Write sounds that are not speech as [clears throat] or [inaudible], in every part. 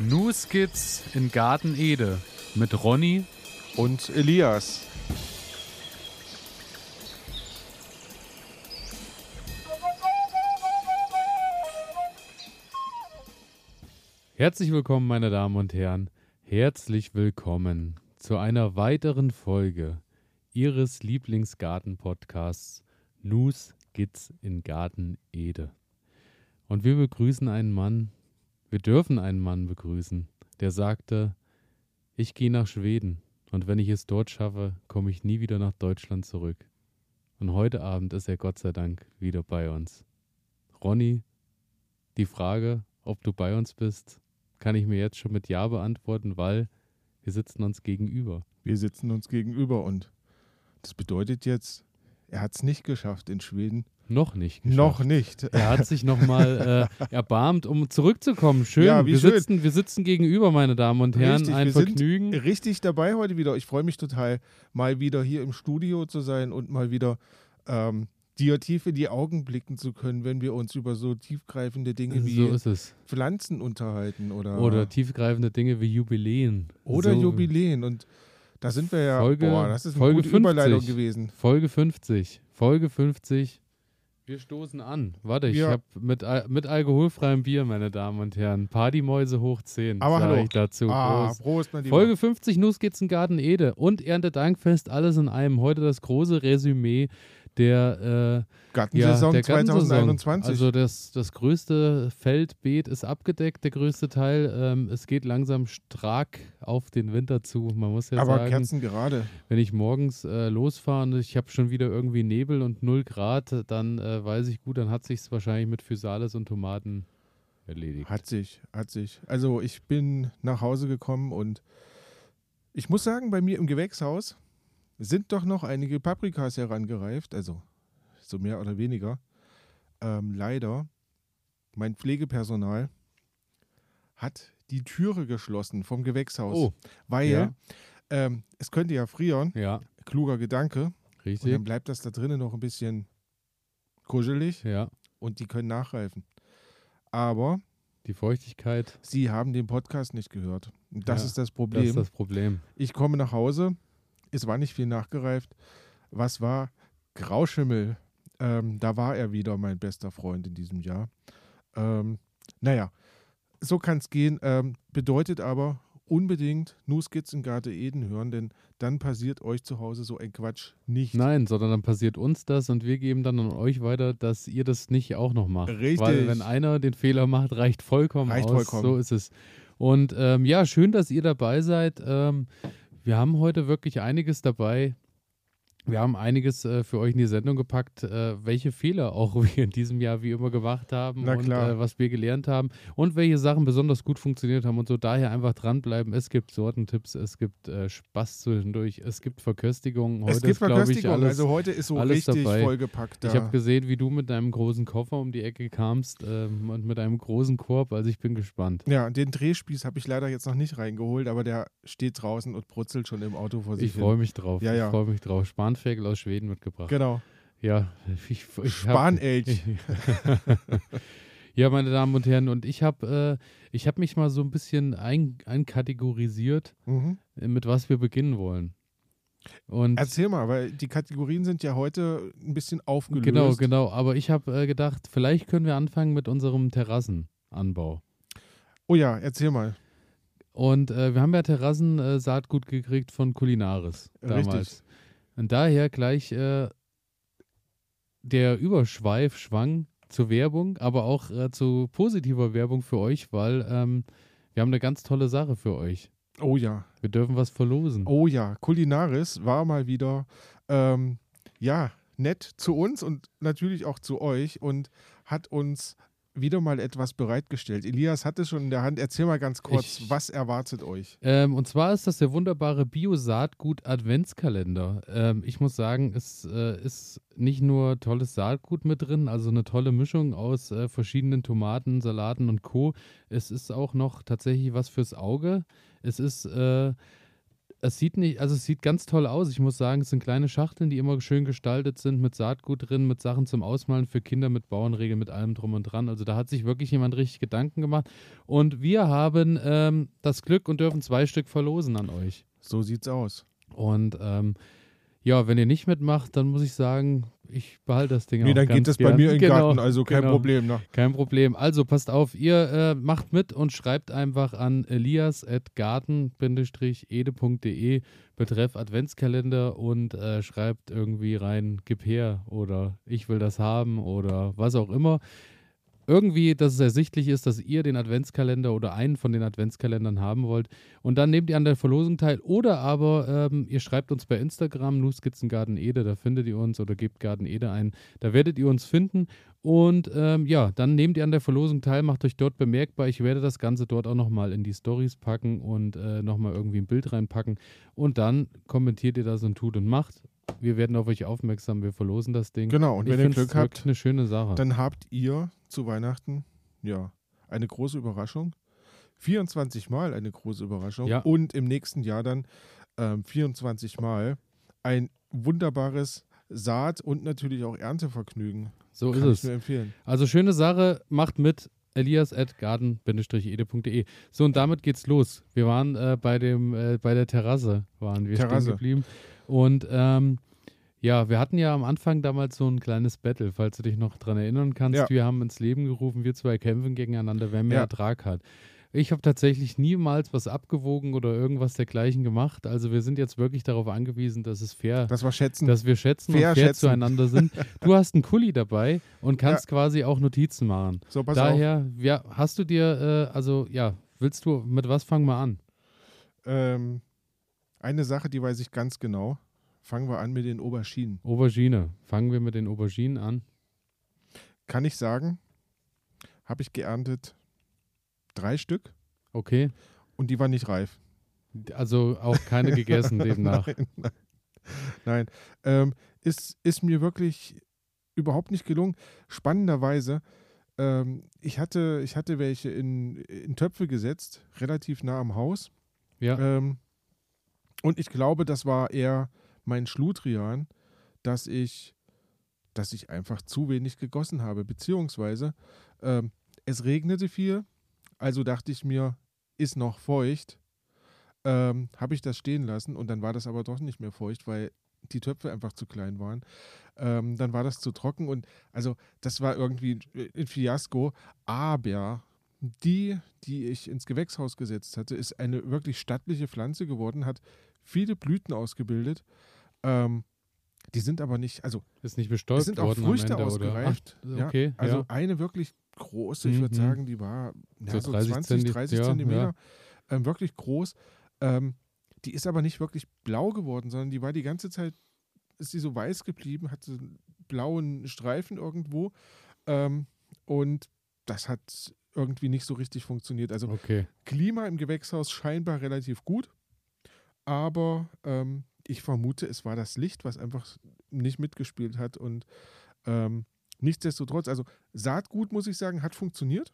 New Skits in Garten Ede mit Ronny und Elias. Herzlich willkommen, meine Damen und Herren. Herzlich willkommen zu einer weiteren Folge Ihres Lieblingsgarten-Podcasts News Skits in Garten Ede. Und wir begrüßen einen Mann, wir dürfen einen Mann begrüßen, der sagte, ich gehe nach Schweden und wenn ich es dort schaffe, komme ich nie wieder nach Deutschland zurück. Und heute Abend ist er Gott sei Dank wieder bei uns. Ronny, die Frage, ob du bei uns bist, kann ich mir jetzt schon mit Ja beantworten, weil wir sitzen uns gegenüber. Wir sitzen uns gegenüber und das bedeutet jetzt, er hat es nicht geschafft in Schweden. Noch nicht. Geschafft. Noch nicht. Er hat sich nochmal [laughs] äh, erbarmt, um zurückzukommen. Schön. Ja, wir, schön. Sitzen, wir sitzen gegenüber, meine Damen und Herren. Richtig, Ein wir Vergnügen. Sind richtig dabei heute wieder. Ich freue mich total, mal wieder hier im Studio zu sein und mal wieder ähm, dir tief in die Augen blicken zu können, wenn wir uns über so tiefgreifende Dinge wie so Pflanzen unterhalten oder oder tiefgreifende Dinge wie Jubiläen oder so. Jubiläen und da sind wir ja Folge, boah, das ist eine Folge gute 50, Überleitung gewesen. Folge 50. Folge 50. Wir stoßen an. Warte, ich ja. habe mit, mit alkoholfreiem Bier, meine Damen und Herren. Partymäuse hoch 10. Aber hallo. ich dazu. Ah, Prost. Folge 50 Nussskizzengarten Ede und Erntedankfest, alles in einem. Heute das große Resümee der äh, Gartensaison ja, 2021. Also das, das größte Feldbeet ist abgedeckt, der größte Teil. Ähm, es geht langsam stark auf den Winter zu. Man muss ja Aber sagen, Kerzen gerade. wenn ich morgens äh, losfahre und ich habe schon wieder irgendwie Nebel und 0 Grad, dann äh, weiß ich gut, dann hat sich es wahrscheinlich mit Physalis und Tomaten erledigt. Hat sich, hat sich. Also ich bin nach Hause gekommen und ich muss sagen, bei mir im Gewächshaus sind doch noch einige Paprikas herangereift, also so mehr oder weniger. Ähm, leider, mein Pflegepersonal hat die Türe geschlossen vom Gewächshaus, oh, weil ja. ähm, es könnte ja frieren. Ja. Kluger Gedanke. Richtig. Und dann bleibt das da drinnen noch ein bisschen kuschelig. Ja. Und die können nachreifen. Aber die Feuchtigkeit. Sie haben den Podcast nicht gehört. Das ja, ist das Problem. Das ist das Problem. Ich komme nach Hause, es war nicht viel nachgereift. Was war Grauschimmel? Ähm, da war er wieder mein bester Freund in diesem Jahr. Ähm, naja, so kann es gehen. Ähm, bedeutet aber unbedingt nur Skizzengarde Eden hören, denn dann passiert euch zu Hause so ein Quatsch nicht. Nein, sondern dann passiert uns das und wir geben dann an euch weiter, dass ihr das nicht auch noch macht. Richtig. Weil wenn einer den Fehler macht, reicht vollkommen reicht aus. Vollkommen. So ist es. Und ähm, ja, schön, dass ihr dabei seid. Ähm, wir haben heute wirklich einiges dabei. Wir haben einiges äh, für euch in die Sendung gepackt, äh, welche Fehler auch [laughs] wir in diesem Jahr wie immer gemacht haben und äh, was wir gelernt haben und welche Sachen besonders gut funktioniert haben und so. Daher einfach dranbleiben. Es gibt Sortentipps, es gibt äh, Spaß zwischendurch, es gibt Verköstigungen. Heute es gibt Verköstigungen, also heute ist so richtig dabei. vollgepackt. Da. Ich habe gesehen, wie du mit deinem großen Koffer um die Ecke kamst ähm, und mit einem großen Korb, also ich bin gespannt. Ja, den Drehspieß habe ich leider jetzt noch nicht reingeholt, aber der steht draußen und brutzelt schon im Auto vor sich Ich freue mich drauf. Ja, ja. Ich freue mich drauf. Spahn Spanferkel aus Schweden mitgebracht. Genau. Ja, ich, ich Spanelch. [laughs] ja, meine Damen und Herren, und ich habe äh, hab mich mal so ein bisschen ein, einkategorisiert, mhm. mit was wir beginnen wollen. Und Erzähl mal, weil die Kategorien sind ja heute ein bisschen aufgelöst. Genau, genau. Aber ich habe äh, gedacht, vielleicht können wir anfangen mit unserem Terrassenanbau. Oh ja, erzähl mal. Und äh, wir haben ja Terrassensaatgut äh, gekriegt von Kulinaris damals. Richtig. Und daher gleich äh, der Überschweif schwang zur Werbung, aber auch äh, zu positiver Werbung für euch, weil ähm, wir haben eine ganz tolle Sache für euch. Oh ja. Wir dürfen was verlosen. Oh ja, Kulinaris war mal wieder, ähm, ja, nett zu uns und natürlich auch zu euch und hat uns wieder mal etwas bereitgestellt. Elias hat es schon in der Hand. Erzähl mal ganz kurz, ich, was erwartet euch? Ähm, und zwar ist das der wunderbare Bio-Saatgut Adventskalender. Ähm, ich muss sagen, es äh, ist nicht nur tolles Saatgut mit drin, also eine tolle Mischung aus äh, verschiedenen Tomaten, Salaten und Co. Es ist auch noch tatsächlich was fürs Auge. Es ist äh, es sieht nicht, also es sieht ganz toll aus. Ich muss sagen, es sind kleine Schachteln, die immer schön gestaltet sind, mit Saatgut drin, mit Sachen zum Ausmalen für Kinder, mit Bauernregeln, mit allem drum und dran. Also da hat sich wirklich jemand richtig Gedanken gemacht. Und wir haben ähm, das Glück und dürfen zwei Stück verlosen an euch. So sieht's aus. Und ähm, ja, wenn ihr nicht mitmacht, dann muss ich sagen, ich behalte das Ding Nee, auch dann geht das gern. bei mir in den genau, Garten, also kein genau. Problem. Ne? Kein Problem. Also passt auf, ihr äh, macht mit und schreibt einfach an elias.garten-ede.de betreff Adventskalender und äh, schreibt irgendwie rein, gib her oder ich will das haben oder was auch immer. Irgendwie, dass es ersichtlich ist, dass ihr den Adventskalender oder einen von den Adventskalendern haben wollt. Und dann nehmt ihr an der Verlosung teil. Oder aber ähm, ihr schreibt uns bei Instagram, Nuskizzengarten Ede, da findet ihr uns oder gebt Garten Ede ein. Da werdet ihr uns finden. Und ähm, ja, dann nehmt ihr an der Verlosung teil, macht euch dort bemerkbar. Ich werde das Ganze dort auch nochmal in die Stories packen und äh, nochmal irgendwie ein Bild reinpacken. Und dann kommentiert ihr das und tut und macht. Wir werden auf euch aufmerksam, wir verlosen das Ding. Genau, und ich wenn ihr Glück habt, eine schöne Sache. dann habt ihr zu Weihnachten ja eine große Überraschung. 24 Mal eine große Überraschung. Ja. Und im nächsten Jahr dann ähm, 24 Mal ein wunderbares Saat- und natürlich auch Erntevergnügen. so Kann ist ich es. nur empfehlen. Also schöne Sache, macht mit elias.garden-ede.de. So, und damit geht's los. Wir waren äh, bei dem, äh, bei der Terrasse, waren wir Terrasse. stehen geblieben. Und ähm, ja, wir hatten ja am Anfang damals so ein kleines Battle, falls du dich noch dran erinnern kannst. Ja. Wir haben ins Leben gerufen, wir zwei kämpfen gegeneinander, wer mehr Ja. Ertrag hat. Ich habe tatsächlich niemals was abgewogen oder irgendwas dergleichen gemacht. Also wir sind jetzt wirklich darauf angewiesen, dass es fair Das war Schätzen. dass wir schätzen Fair und fair schätzen. zueinander sind. [laughs] Du hast einen Kuli dabei und kannst quasi auch Notizen machen. so, pass auf. Daher, ja, hast du dir, äh, also ja, willst du, mit was fangen wir an? Ähm, eine Sache, die weiß ich ganz genau. Fangen wir an mit den Auberginen. Aubergine. Fangen wir mit den Auberginen an. Kann ich sagen, habe ich geerntet drei Stück Okay. und die waren nicht reif. Also auch keine gegessen [laughs] demnach. Nein, nein. nein. Ähm, ist, ist mir wirklich überhaupt nicht gelungen. Spannenderweise, ähm, ich, hatte, ich hatte welche in, in Töpfe gesetzt, relativ nah am Haus. Ja, Ähm, und ich glaube, das war eher mein Schludrian, dass ich, dass ich einfach zu wenig gegossen habe. Beziehungsweise ähm, es regnete viel, also dachte ich mir, ist noch feucht. Ähm, habe ich das stehen lassen und dann war das aber doch nicht mehr feucht, weil die Töpfe einfach zu klein waren. Ähm, dann war das zu trocken und also das war irgendwie ein Fiasko. Aber die, die ich ins Gewächshaus gesetzt hatte, ist eine wirklich stattliche Pflanze geworden, hat viele Blüten ausgebildet. Ähm, die sind aber nicht, also ist nicht es bestäubt sind auch Früchte Ende, ausgereift. Ach, ja. okay, Also ja. eine wirklich große, ich würde Mhm. sagen, die war ja, So so 30 20, Zenti- 30 ja, Zentimeter. ja. Ähm, wirklich groß. Ähm, die ist aber nicht wirklich blau geworden, sondern die war die ganze Zeit, ist sie so weiß geblieben, hatte einen blauen Streifen irgendwo. Ähm, und das hat irgendwie nicht so richtig funktioniert. Also Okay. Klima im Gewächshaus scheinbar relativ gut, aber ähm, ich vermute, es war das Licht, was einfach nicht mitgespielt hat und ähm, nichtsdestotrotz, also Saatgut, muss ich sagen, hat funktioniert,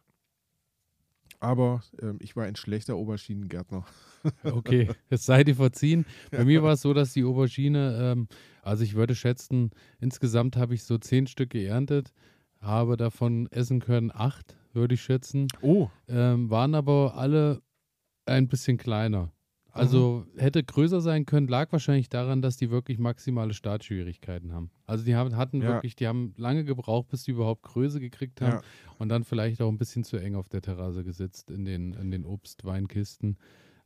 aber ähm, ich war ein schlechter Auberginengärtner. [laughs] Okay, es sei dir verziehen. Bei mir war es so, dass die Aubergine, ähm, also ich würde schätzen, insgesamt habe ich so zehn Stück geerntet, habe davon essen können acht, würde ich schätzen. Oh, ähm, waren aber alle ein bisschen kleiner. Also hätte größer sein können, lag wahrscheinlich daran, dass die wirklich maximale Startschwierigkeiten haben. Also die haben, hatten Ja. wirklich, die haben lange gebraucht, bis die überhaupt Größe gekriegt haben Ja. und dann vielleicht auch ein bisschen zu eng auf der Terrasse gesitzt in den, in den Obstweinkisten.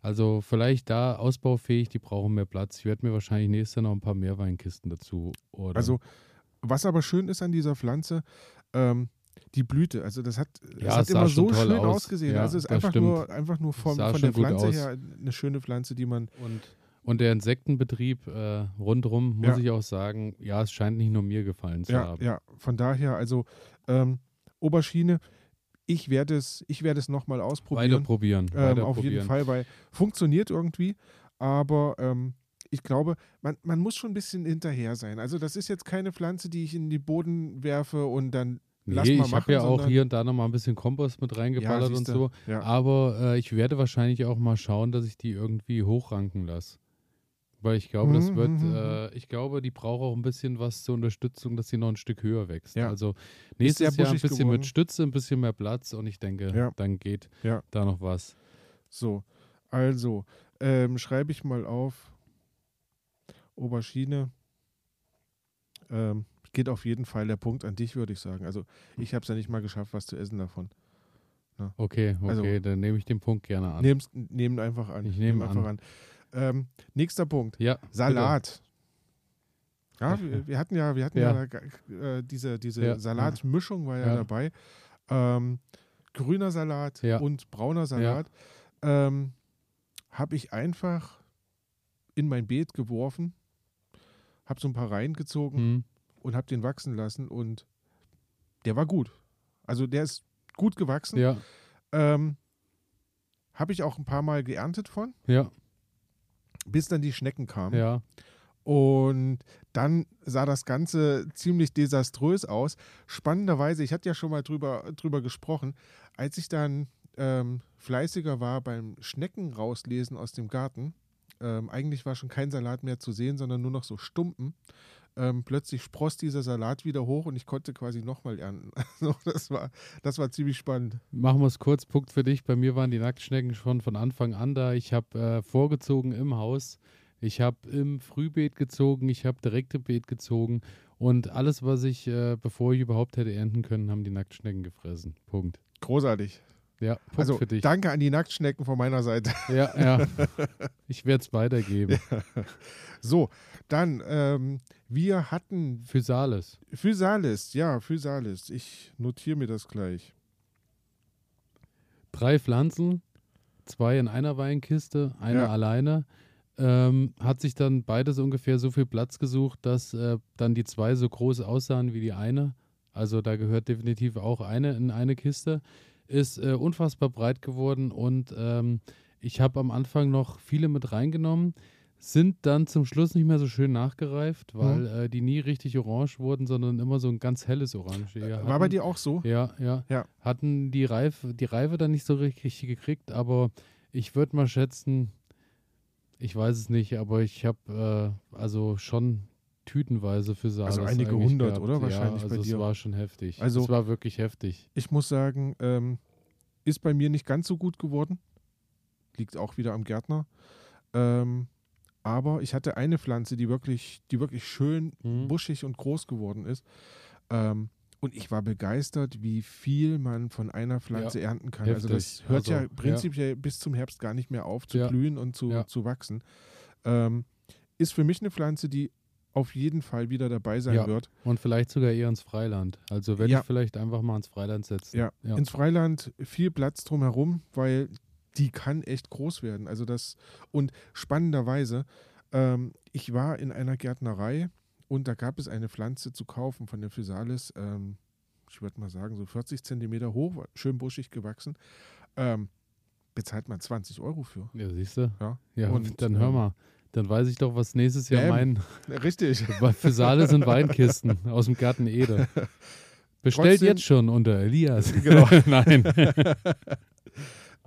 Also vielleicht da ausbaufähig, die brauchen mehr Platz. Ich werde mir wahrscheinlich nächstes Jahr noch ein paar mehr Weinkisten dazu oder also was aber schön ist an dieser Pflanze, ähm, die Blüte, also das hat, das Ja, hat immer so schön aus. ausgesehen. Ja, also es ist einfach stimmt. nur, einfach nur vom, von der Pflanze aus. her eine schöne Pflanze, die man Und, und der Insektenbetrieb äh, rundrum, muss Ja. ich auch sagen, ja, es scheint nicht nur mir gefallen zu Ja, haben. ja, von daher, also ähm, Aubergine, ich werde es, ich werde es nochmal Weiter ausprobieren. probieren. ähm, weiter auf probieren. jeden Fall, weil funktioniert irgendwie, aber ähm, ich glaube, man, man muss schon ein bisschen hinterher sein. Also das ist jetzt keine Pflanze, die ich in den Boden werfe und dann lass Nee, ich habe ja auch hier und da nochmal ein bisschen Kompost mit reingeballert und siehste. so. Ja. Aber äh, ich werde wahrscheinlich auch mal schauen, dass ich die irgendwie hochranken lasse. Weil ich glaube, das Mhm, wird, mhm, äh, ich glaube, die braucht auch ein bisschen was zur Unterstützung, dass sie noch ein Stück höher wächst. Ja. Also nächstes Jahr ein bisschen geworden. mit Stütze, ein bisschen mehr Platz und ich denke, Ja. dann geht Ja. da noch was. So, also, ähm, schreibe ich mal auf. Oberschiene. Ähm, geht auf jeden Fall der Punkt an dich, würde ich sagen. Also, ich habe es ja nicht mal geschafft, was zu essen davon. Okay, okay, Also- dann nehme ich den Punkt gerne an. Nehm's, nehmen einfach an. Ich nehme einfach an. Ähm, nächster Punkt. ja, Salat. Ja, Ja. wir, wir hatten ja, wir hatten Ja. ja, äh, diese, diese Ja. Salatmischung war ja, Ja. dabei. Ähm, grüner Salat und brauner Salat. Ähm, habe ich einfach in mein Beet geworfen, habe so ein paar reingezogen Bitte. Hm. Und habe den wachsen lassen und der war gut. Also der ist gut gewachsen. Ja, Ähm, habe ich auch ein paar Mal geerntet von, ja, bis dann die Schnecken kamen. ja. Und dann sah das Ganze ziemlich desaströs aus. Spannenderweise, ich hatte ja schon mal drüber, drüber gesprochen, als ich dann ähm, fleißiger war beim Schnecken rauslesen aus dem Garten, ähm, eigentlich war schon kein Salat mehr zu sehen, sondern nur noch so Stumpen. Ähm, plötzlich spross dieser Salat wieder hoch und ich konnte quasi nochmal ernten. [laughs] Also das war, das war ziemlich spannend. Machen wir es kurz, Punkt für dich. Bei mir waren die Nacktschnecken schon von Anfang an da. Ich habe äh, vorgezogen im Haus. Ich habe im Frühbeet gezogen, ich habe direkt im Beet gezogen und alles, was ich, äh, bevor ich überhaupt hätte ernten können, haben die Nacktschnecken gefressen. Punkt. Großartig. Ja, Punkt Also für dich. danke an die Nacktschnecken von meiner Seite. [laughs] Ja, ja. [laughs] Ich werde es weitergeben. So, dann, ähm, wir hatten Physalis. Physalis, ja, Physalis. Ich notiere mir das gleich. Drei Pflanzen, zwei in einer Weinkiste, eine Ja. alleine. Ähm, hat sich dann beides ungefähr so viel Platz gesucht, dass äh, dann die zwei so groß aussahen wie die eine. Also da gehört definitiv auch eine in eine Kiste. Ist äh, unfassbar breit geworden und ähm, ich habe am Anfang noch viele mit reingenommen, sind dann zum Schluss nicht mehr so schön nachgereift, weil äh, die nie richtig orange wurden, sondern immer so ein ganz helles Orange. eher War bei dir auch so? Ja, ja. Ja. Hatten die Reife, die Reife dann nicht so richtig gekriegt, aber ich würde mal schätzen, ich weiß es nicht, aber ich habe äh, also schon tütenweise für Salas Also einige hundert, gehabt. oder? Wahrscheinlich ja, bei also dir. es war schon heftig. Also- es war wirklich heftig. Ich muss sagen, ähm, ist bei mir nicht ganz so gut geworden. Liegt auch wieder am Gärtner. Ähm, aber ich hatte eine Pflanze, die wirklich, die wirklich schön Mhm. buschig und groß geworden ist. Ähm, und ich war begeistert, wie viel man von einer Pflanze ernten kann. Also das heftig. hört ja Also, prinzipiell bis zum Herbst gar nicht mehr auf zu Ja. blühen und zu, Ja. zu wachsen. Ähm, ist für mich eine Pflanze, die auf jeden Fall wieder dabei sein Ja. wird. Und vielleicht sogar eher ins Freiland. Also Ja. ich vielleicht einfach mal ins Freiland setzen. Ja. ja. Ins Freiland viel Platz drumherum, weil die kann echt groß werden. Also das und spannenderweise, ähm, ich war in einer Gärtnerei und da gab es eine Pflanze zu kaufen von der Physalis, ähm, ich würde mal sagen so 40 Zentimeter hoch, schön buschig gewachsen. Ähm, bezahlt man 20 Euro für. Ja, siehst du? Ja. Ja, Und, dann hör ähm, mal. Dann weiß ich doch, was nächstes Jahr mein [laughs] Richtig. Saale sind Weinkisten aus dem Garten Ede. [laughs] Bestellt Trotzdem- jetzt schon unter Elias. Genau. [laughs] Nein.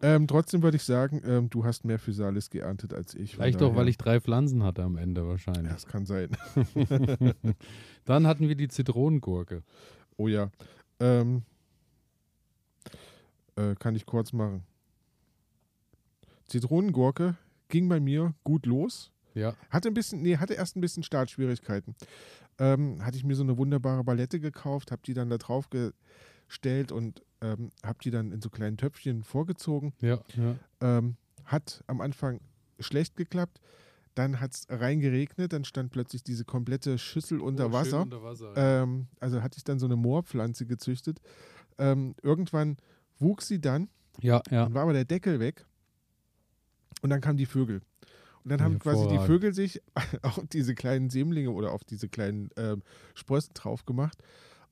Ähm, trotzdem würde ich sagen, ähm, du hast mehr Physalis geerntet als ich. Vielleicht auch, weil ich drei Pflanzen hatte am Ende Ja, wahrscheinlich. das kann sein. [laughs] Dann hatten wir die Zitronengurke. Oh ja. Ähm, äh, kann ich kurz machen. Zitronengurke ging bei mir gut los. Ja, Hatte ein bisschen, nee, hatte erst ein bisschen Startschwierigkeiten. Ähm, hatte ich mir so eine wunderbare Balette gekauft, habe die dann da drauf gestellt und ähm, habe die dann in so kleinen Töpfchen vorgezogen. ja, ja. Ähm, hat am Anfang schlecht geklappt. Dann hat es reingeregnet, dann stand plötzlich diese komplette Schüssel unter Oh, Wasser. Unter Wasser. ja. Ähm, also hatte ich dann so eine Moorpflanze gezüchtet. Ähm, irgendwann wuchs sie dann, ja, ja. dann war aber der Deckel weg und dann kamen die Vögel. Und dann haben quasi die. Vögel sich [laughs] auf diese kleinen Sämlinge oder auf diese kleinen ähm, Sprossen drauf gemacht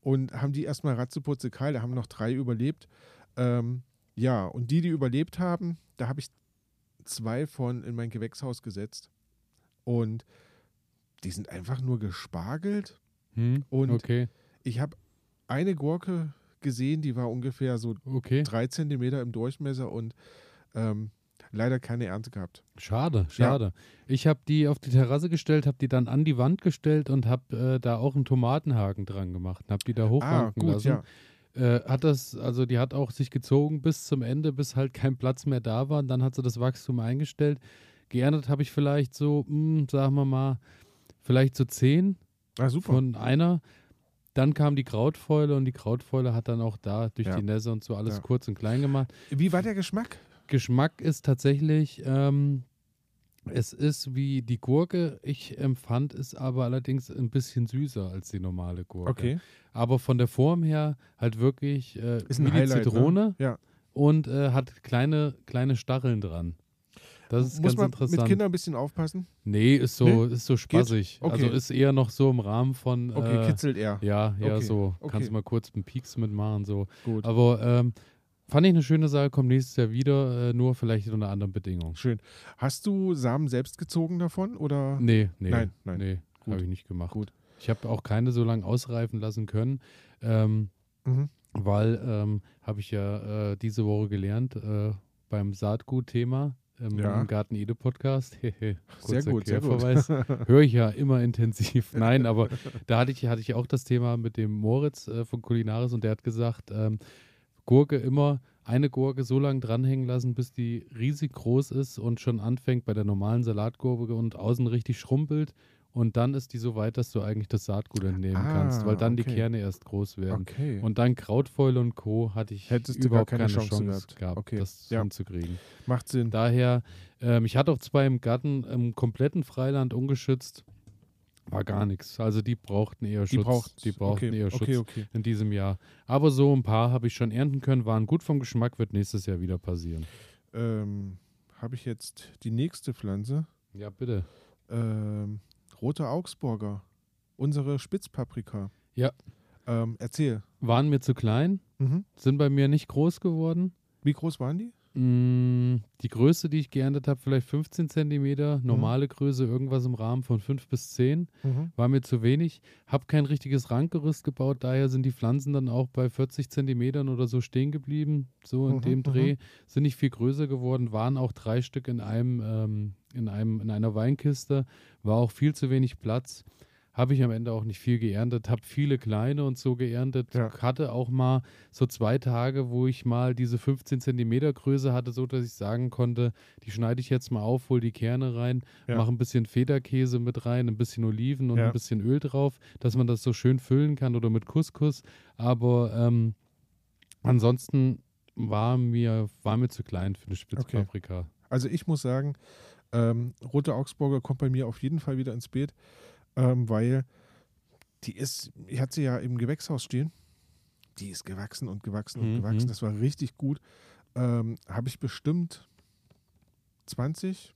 und haben die erstmal ratzeputze kahl. Da haben noch drei überlebt. Ähm, ja, und die, die überlebt haben, da habe ich zwei von in mein Gewächshaus gesetzt. Und die sind einfach nur gespargelt. Hm? Und okay, ich habe eine Gurke gesehen, die war ungefähr so okay. drei Zentimeter im Durchmesser und ähm, leider keine Ernte gehabt. Schade, schade. Ich habe die auf die Terrasse gestellt, habe die dann an die Wand gestellt und habe äh, da auch einen Tomatenhaken dran gemacht, habe die da Ah, hochranken gut, lassen. ja. Äh, hat das, also die hat auch sich gezogen bis zum Ende, bis halt kein Platz mehr da war. Und dann hat sie das Wachstum eingestellt. Geerntet habe ich vielleicht so, mh, sagen wir mal, vielleicht so zehn Ah, von einer. Dann kam die Krautfäule und die Krautfäule hat dann auch da durch Ja. die Nässe und so alles Ja. kurz und klein gemacht. Wie war der Geschmack? Geschmack ist tatsächlich, ähm, es ist wie die Gurke. Ich empfand es aber allerdings ein bisschen süßer als die normale Gurke. Okay. Aber von der Form her halt wirklich äh, Ist ein wie die Highlight, Zitrone Ne? Ja. und äh, hat kleine, kleine Stacheln dran. Das ist Muss ganz man interessant. mit Kindern ein bisschen aufpassen? nee, ist so, ist so spaßig. Okay. Also ist eher noch so im Rahmen von Okay, äh, kitzelt er. ja, ja, Okay, so. okay. Kannst du mal kurz einen Pieks mitmachen, so. Gut. Aber ähm, fand ich eine schöne Sache, kommt nächstes Jahr wieder, äh, nur vielleicht unter anderen Bedingungen. Schön. Hast du Samen selbst gezogen davon oder? Nee, nee. Nein, nein. Nee, habe ich nicht gemacht. Gut. Ich habe auch keine so lange ausreifen lassen können, ähm, Mhm. weil, ähm, habe ich ja äh, diese Woche gelernt, äh, beim Saatgut-Thema im, Ja. Garten Ede Podcast. [laughs] Sehr gut, sehr gut. [laughs] Höre ich ja immer intensiv. Nein, aber da hatte ich, hatte ich auch das Thema mit dem Moritz äh, von Kulinaris und der hat gesagt, ähm, Gurke immer eine Gurke so lange dranhängen lassen, bis die riesig groß ist und schon anfängt bei der normalen Salatgurke und außen richtig schrumpelt. Und dann ist die so weit, dass du eigentlich das Saatgut entnehmen Ah, kannst, weil dann die okay. Kerne erst groß werden. Okay. Und dann Krautfäule und Co. hatte ich Hättest überhaupt keine keine, Chance Chance, gehabt. gehabt, Okay, das ja. hinzukriegen. Macht Sinn. Daher, ähm, ich hatte auch zwei im Garten, im kompletten Freiland ungeschützt. War gar nichts. Also die brauchten eher Die Schutz. die brauchten okay. eher Schutz okay. in diesem Jahr. Aber so ein paar habe ich schon ernten können, waren gut vom Geschmack, wird nächstes Jahr wieder passieren. Ähm, Habe ich jetzt die nächste Pflanze? Ja, bitte. Ähm, rote Augsburger. Unsere Spitzpaprika. Ja. Ähm, erzähl. Waren mir zu klein, Mhm. sind bei mir nicht groß geworden. Wie groß waren die? Mm, Die Größe, die ich geerntet habe, vielleicht 15 Mhm. Zentimeter. Normale Größe, irgendwas im Rahmen von 5 bis 10. Mhm. War mir zu wenig. Hab kein richtiges Rankgerüst gebaut, daher sind die Pflanzen dann auch bei 40 Zentimetern oder so stehen geblieben. So in Mhm, dem mhm. Dreh. Sind nicht viel größer geworden, waren auch drei Stück in einem, ähm, in einem, in einer Weinkiste. War auch viel zu wenig Platz. Habe ich am Ende auch nicht viel geerntet, habe viele kleine und so geerntet. Ja. Hatte auch mal so zwei Tage, wo ich mal diese 15 Zentimeter Größe hatte, so dass ich sagen konnte, die schneide ich jetzt mal auf, hol die Kerne rein, Ja. mache ein bisschen Federkäse mit rein, ein bisschen Oliven und Ja. ein bisschen Öl drauf, dass man das so schön füllen kann oder mit Couscous. Aber ähm, ansonsten war mir, war mir zu klein für eine Spitzpaprika. Also ich muss sagen, ähm, rote Augsburger kommt bei mir auf jeden Fall wieder ins Beet, ähm, weil die ist, ich hatte sie ja im Gewächshaus stehen. Die ist gewachsen und gewachsen und Mhm. gewachsen. Das war richtig gut. Ähm, Habe ich bestimmt 20,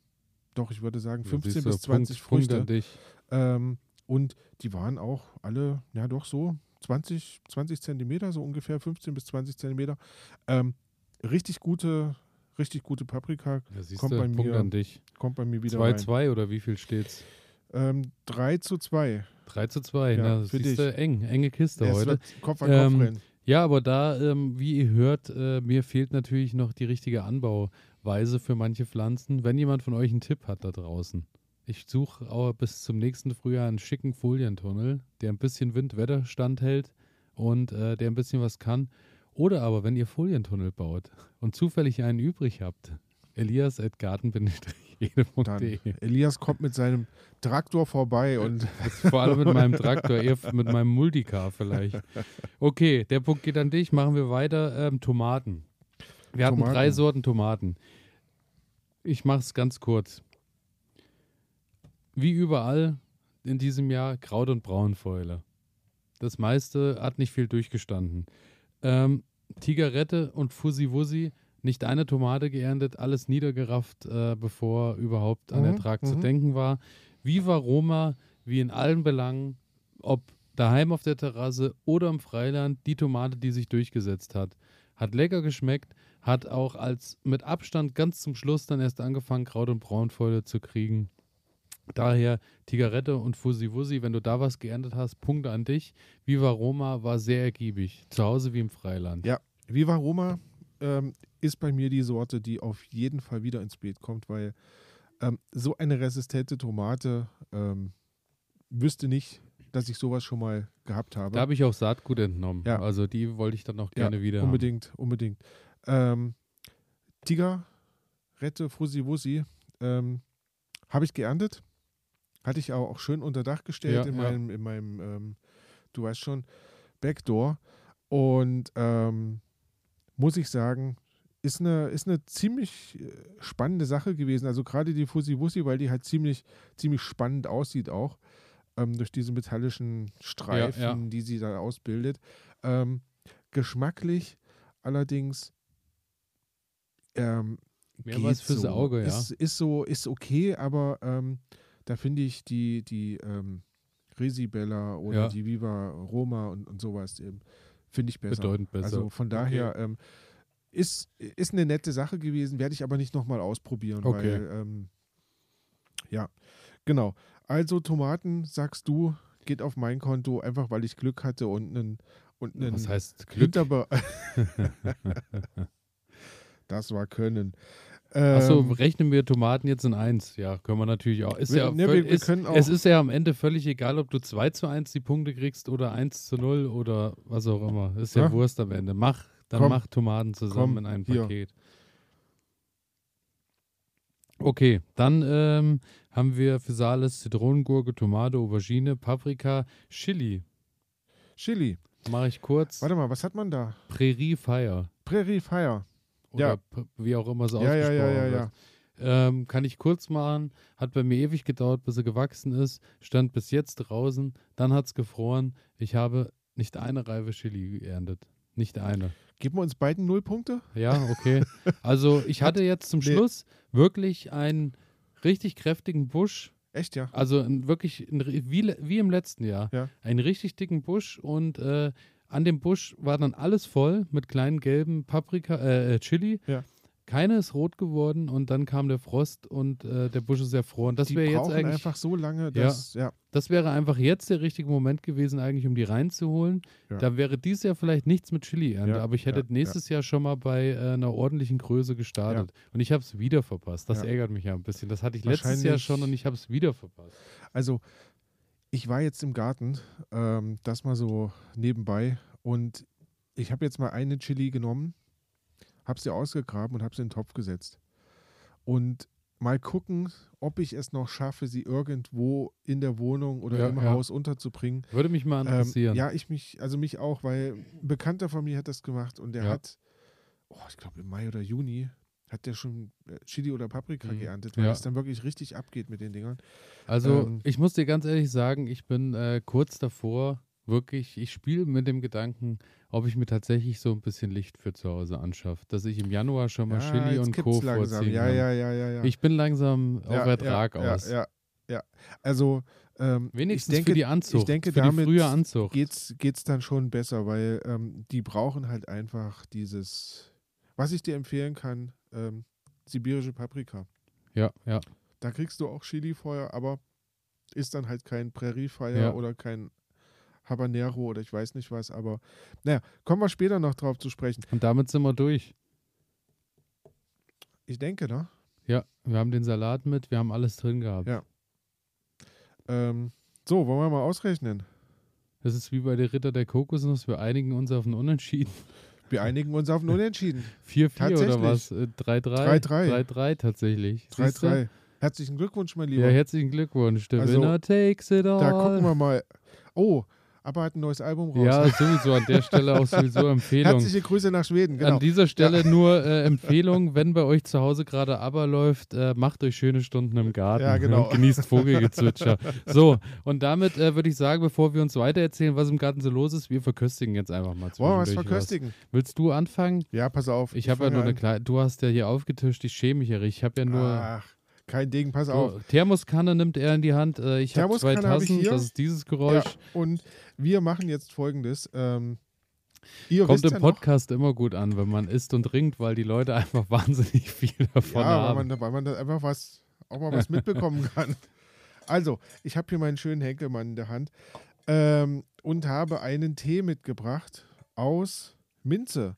doch ich würde sagen 15 Siehst du, bis 20 Punkt, Früchte. Ähm, und die waren auch alle, ja doch so 20, 20 Zentimeter, so ungefähr 15 bis 20 Zentimeter. Ähm, richtig gute, richtig gute Paprika Ja, siehst kommt du, bei Punkt mir an dich. kommt bei mir wieder rein. 2-2 oder wie viel steht's? Ähm, 3 zu 2. 3 zu 2, Ja, na, das für siehst dich. du, eng, enge Kiste Es heute. Kopf an Ähm, Kopf rennen. Ja, aber da, ähm, wie ihr hört, äh, mir fehlt natürlich noch die richtige Anbauweise für manche Pflanzen. Wenn jemand von euch einen Tipp hat da draußen. Ich suche auch bis zum nächsten Frühjahr einen schicken Folientunnel, der ein bisschen Wind-Wetter standhält und äh, der ein bisschen was kann. Oder aber, wenn ihr Folientunnel baut und zufällig einen übrig habt, [laughs] Dann elias.garten.de. Elias kommt mit seinem Traktor vorbei und [laughs] Vor allem mit meinem Traktor, eher mit meinem Multicar vielleicht. [laughs] Okay, der Punkt geht an dich. Machen wir weiter. Ähm, Tomaten. Wir hatten Tomaten. drei Sorten Tomaten. Ich mache es ganz kurz. Wie überall in diesem Jahr Kraut- und Braunfäule. Das meiste hat nicht viel durchgestanden. Ähm, Tigerette und Fussi Wussi, nicht eine Tomate geerntet, alles niedergerafft, äh, bevor überhaupt an Mhm, Ertrag zu mhm. denken war. Viva Roma, wie in allen Belangen, ob daheim auf der Terrasse oder im Freiland, die Tomate, die sich durchgesetzt hat. Hat lecker geschmeckt, hat auch als mit Abstand ganz zum Schluss dann erst angefangen, Kraut- und Braunfäule zu kriegen. Daher Tigarette und Fussi Wussi, wenn du da was geerntet hast, Punkte an dich. Viva Roma war sehr ergiebig, zu Hause wie im Freiland. Ja. Viva Roma ähm, ist bei mir die Sorte, die auf jeden Fall wieder ins Beet kommt, weil ähm, so eine resistente Tomate ähm, wüsste nicht, dass ich sowas schon mal gehabt habe. Da habe ich auch Saatgut entnommen. Ja. Also die wollte ich dann auch gerne ja, wieder haben. Unbedingt, unbedingt. Ähm, Tiger, Rette, Fussi Wussi, ähm, habe ich geerntet. Hatte ich auch, auch schön unter Dach gestellt Ja, in meinem, in meinem ähm, du weißt schon, Backdoor. Und ähm, muss ich sagen, ist eine, ist eine ziemlich äh, spannende Sache gewesen. Also gerade die Fussi Wussi, weil die halt ziemlich, ziemlich spannend aussieht auch. Ähm, durch diese metallischen Streifen, ja. die sie da ausbildet. Ähm, geschmacklich allerdings ähm, Mehr was fürs so. Auge, ja. Ist, ist so, ist okay, aber ähm, da finde ich die, die ähm, Resibella oder Ja. die Viva Roma und, und sowas eben, finde ich besser. Bedeutend besser. Also von daher ähm, ist, ist eine nette Sache gewesen, werde ich aber nicht nochmal ausprobieren, Okay. weil ähm, ja, genau. Also Tomaten, sagst du, geht auf mein Konto, einfach weil ich Glück hatte und einen und einen Was heißt Glück? [laughs] [laughs] Das war Können. Achso, Ähm, rechnen wir Tomaten jetzt in 1. Ja, können wir natürlich auch. Ist Wir- ja ne, wir- wir ist, auch- es ist ja am Ende völlig egal, ob du 2 zu 1 die Punkte kriegst oder 1 zu 0 oder was auch immer. Ist ja, Ja. Wurst am Ende. Mach, dann Komm. mach Tomaten zusammen Komm, in einem hier. Paket. Okay, dann ähm, haben wir Physalis, Zitronengurke, Tomate, Aubergine, Paprika, Chili. Chili. Mache ich kurz. Warte mal, was hat man da? Prärie Fire. Prairie Fire. Oder Ja. wie auch immer Ja, ausgesprochen ja, ja, ja, wird. ja. Ähm, kann ich kurz machen. Hat bei mir ewig gedauert, bis er gewachsen ist. Stand bis jetzt draußen. Dann hat es gefroren. Ich habe nicht eine Reife Chili geerntet. Nicht eine. Geben wir uns beiden Nullpunkte? Ja, okay. [laughs] Also ich hatte jetzt zum Nee. Schluss wirklich einen richtig kräftigen Busch. Echt, ja. Also ein, wirklich ein, wie, wie im letzten Jahr. Ja. Einen richtig dicken Busch und äh, an dem Busch war dann alles voll mit kleinen gelben Paprika, äh, äh, Chili. Ja. Keine ist rot geworden und dann kam der Frost und äh, der Busch ist erfroren. Das wäre jetzt eigentlich, einfach so lange, dass, ja. das wäre einfach jetzt der richtige Moment gewesen, eigentlich, um die reinzuholen. Ja. Da wäre dieses Jahr vielleicht nichts mit Chili-Ernte, Ja, aber ich hätte ja, nächstes Jahr schon mal bei äh, einer ordentlichen Größe gestartet. Und ich habe es wieder verpasst. Das Ja. ärgert mich ja ein bisschen. Das hatte ich letztes Jahr schon und ich habe es wieder verpasst. Also, ich war jetzt im Garten, ähm, das mal so nebenbei und ich habe jetzt mal eine Chili genommen, habe sie ausgegraben und habe sie in den Topf gesetzt. Und mal gucken, ob ich es noch schaffe, sie irgendwo in der Wohnung oder Ja, im ja. Haus unterzubringen. Würde mich mal Ähm, interessieren. ja, ich mich, also mich auch, weil ein Bekannter von mir hat das gemacht und der Ja. hat, oh, ich glaube im Mai oder Juni, hat der schon äh, Chili oder Paprika Mhm. geerntet, weil Ja. es dann wirklich richtig abgeht mit den Dingern. Also Ähm, ich muss dir ganz ehrlich sagen, ich bin äh, kurz davor, wirklich, ich spiele mit dem Gedanken, ob ich mir tatsächlich so ein bisschen Licht für zu Hause anschaffe, dass ich im Januar schon mal Chili jetzt und Co. langsam. vorziehen Ja, ja, ja, ja, ja. Ich bin langsam auf ja, Ertrag ja, aus. Ja, ja, ja. Also ähm, Wenigstens denke, für die Anzucht, ich denke, für die damit geht's, geht's dann schon besser, weil ähm, die brauchen halt einfach dieses, was ich dir empfehlen kann, ähm, sibirische Paprika. Ja, ja. Da kriegst du auch Chili-Feuer, aber ist dann halt kein Präriefeuer Ja. oder kein Habanero oder ich weiß nicht was, aber naja, kommen wir später noch drauf zu sprechen. Und damit sind wir durch. Ich denke, ne? Ja, wir haben den Salat mit, wir haben alles drin gehabt. Ja. Ähm, so, wollen wir mal ausrechnen? Das ist wie bei der Ritter der Kokosnuss, wir einigen uns auf ein Unentschieden. Wir einigen uns auf ein Unentschieden. 4-4 [laughs] oder was? Äh, 3-3? 3-3. 3-3 tatsächlich. Siehste? 3-3. Herzlichen Glückwunsch, mein Lieber. Ja, herzlichen Glückwunsch. Der Also, Winner takes it all. da gucken wir mal. Oh, aber hat ein neues Album raus. Ja, sowieso an der Stelle auch sowieso [laughs] Empfehlung. Herzliche Grüße nach Schweden, genau. An dieser Stelle nur äh, [laughs] Empfehlung, wenn bei euch zu Hause gerade aber läuft, äh, macht euch schöne Stunden im Garten Ja, genau. und genießt Vogelgezwitscher. so, und damit äh, würde ich sagen, bevor wir uns weiter erzählen, was im Garten so los ist, wir verköstigen jetzt einfach mal Wollen wir was verköstigen? Willst du anfangen? Ja, pass auf. Ich, habe ja nur eine kleine, du hast ja hier aufgetischt, ich schäme mich ja richtig. Ich habe ja nur, Ach, kein Ding, pass auf. Thermoskanne nimmt er in die Hand, äh, ich habe zwei hab Tassen, hier. das ist dieses Ja, Geräusch. und wir machen jetzt folgendes. Ähm, ihr Kommt im ja noch, Podcast immer gut an, wenn man isst und trinkt, weil die Leute einfach [laughs] wahnsinnig viel davon ja, weil haben. man, weil man da einfach was, auch mal was [laughs] mitbekommen kann. Also, ich habe hier meinen schönen Henkelmann in der Hand ähm, und habe einen Tee mitgebracht aus Minze.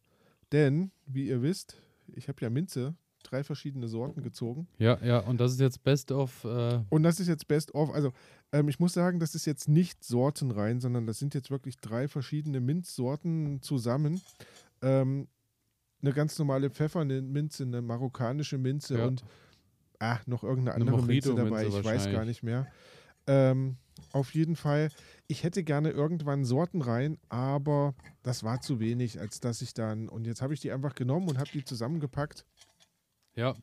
Denn wie ihr wisst, ich habe ja Minze, drei verschiedene Sorten gezogen. Ja, ja, und das ist jetzt Best of. Äh, Und das ist jetzt Best of. Also, ähm, ich muss sagen, das ist jetzt nicht sortenrein, sondern das sind jetzt wirklich drei verschiedene Minzsorten zusammen. Ähm, eine ganz normale Pfefferminze, eine marokkanische Minze Ja. und ah, noch irgendeine Eine andere Minze dabei. Ich weiß gar nicht mehr. Ähm, auf jeden Fall, ich hätte gerne irgendwann Sorten rein, aber das war zu wenig, als dass ich dann. Und jetzt habe ich die einfach genommen und habe die zusammengepackt ja,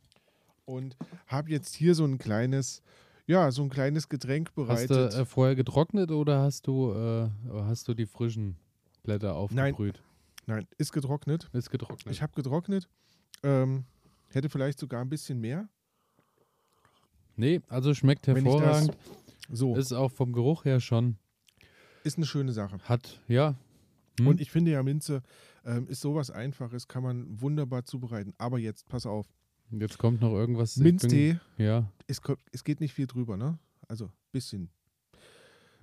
und habe jetzt hier so ein kleines, ja, so ein kleines Getränk hast du bereitet. äh, vorher getrocknet oder hast du, äh, hast du die frischen Blätter aufgebrüht? Nein, ist getrocknet. Ist getrocknet. Ich habe getrocknet. Ähm, hätte vielleicht sogar ein bisschen mehr. nee, also schmeckt hervorragend. So, ist, Ist auch vom Geruch her schon. eine schöne Sache. Hat, ja. Hm? Und ich finde ja, Minze ähm, ist sowas Einfaches, kann man wunderbar zubereiten. Aber jetzt, pass auf, Jetzt kommt noch irgendwas. ich Minztee, Bin, ja, es, es geht nicht viel drüber, ne? Also bisschen,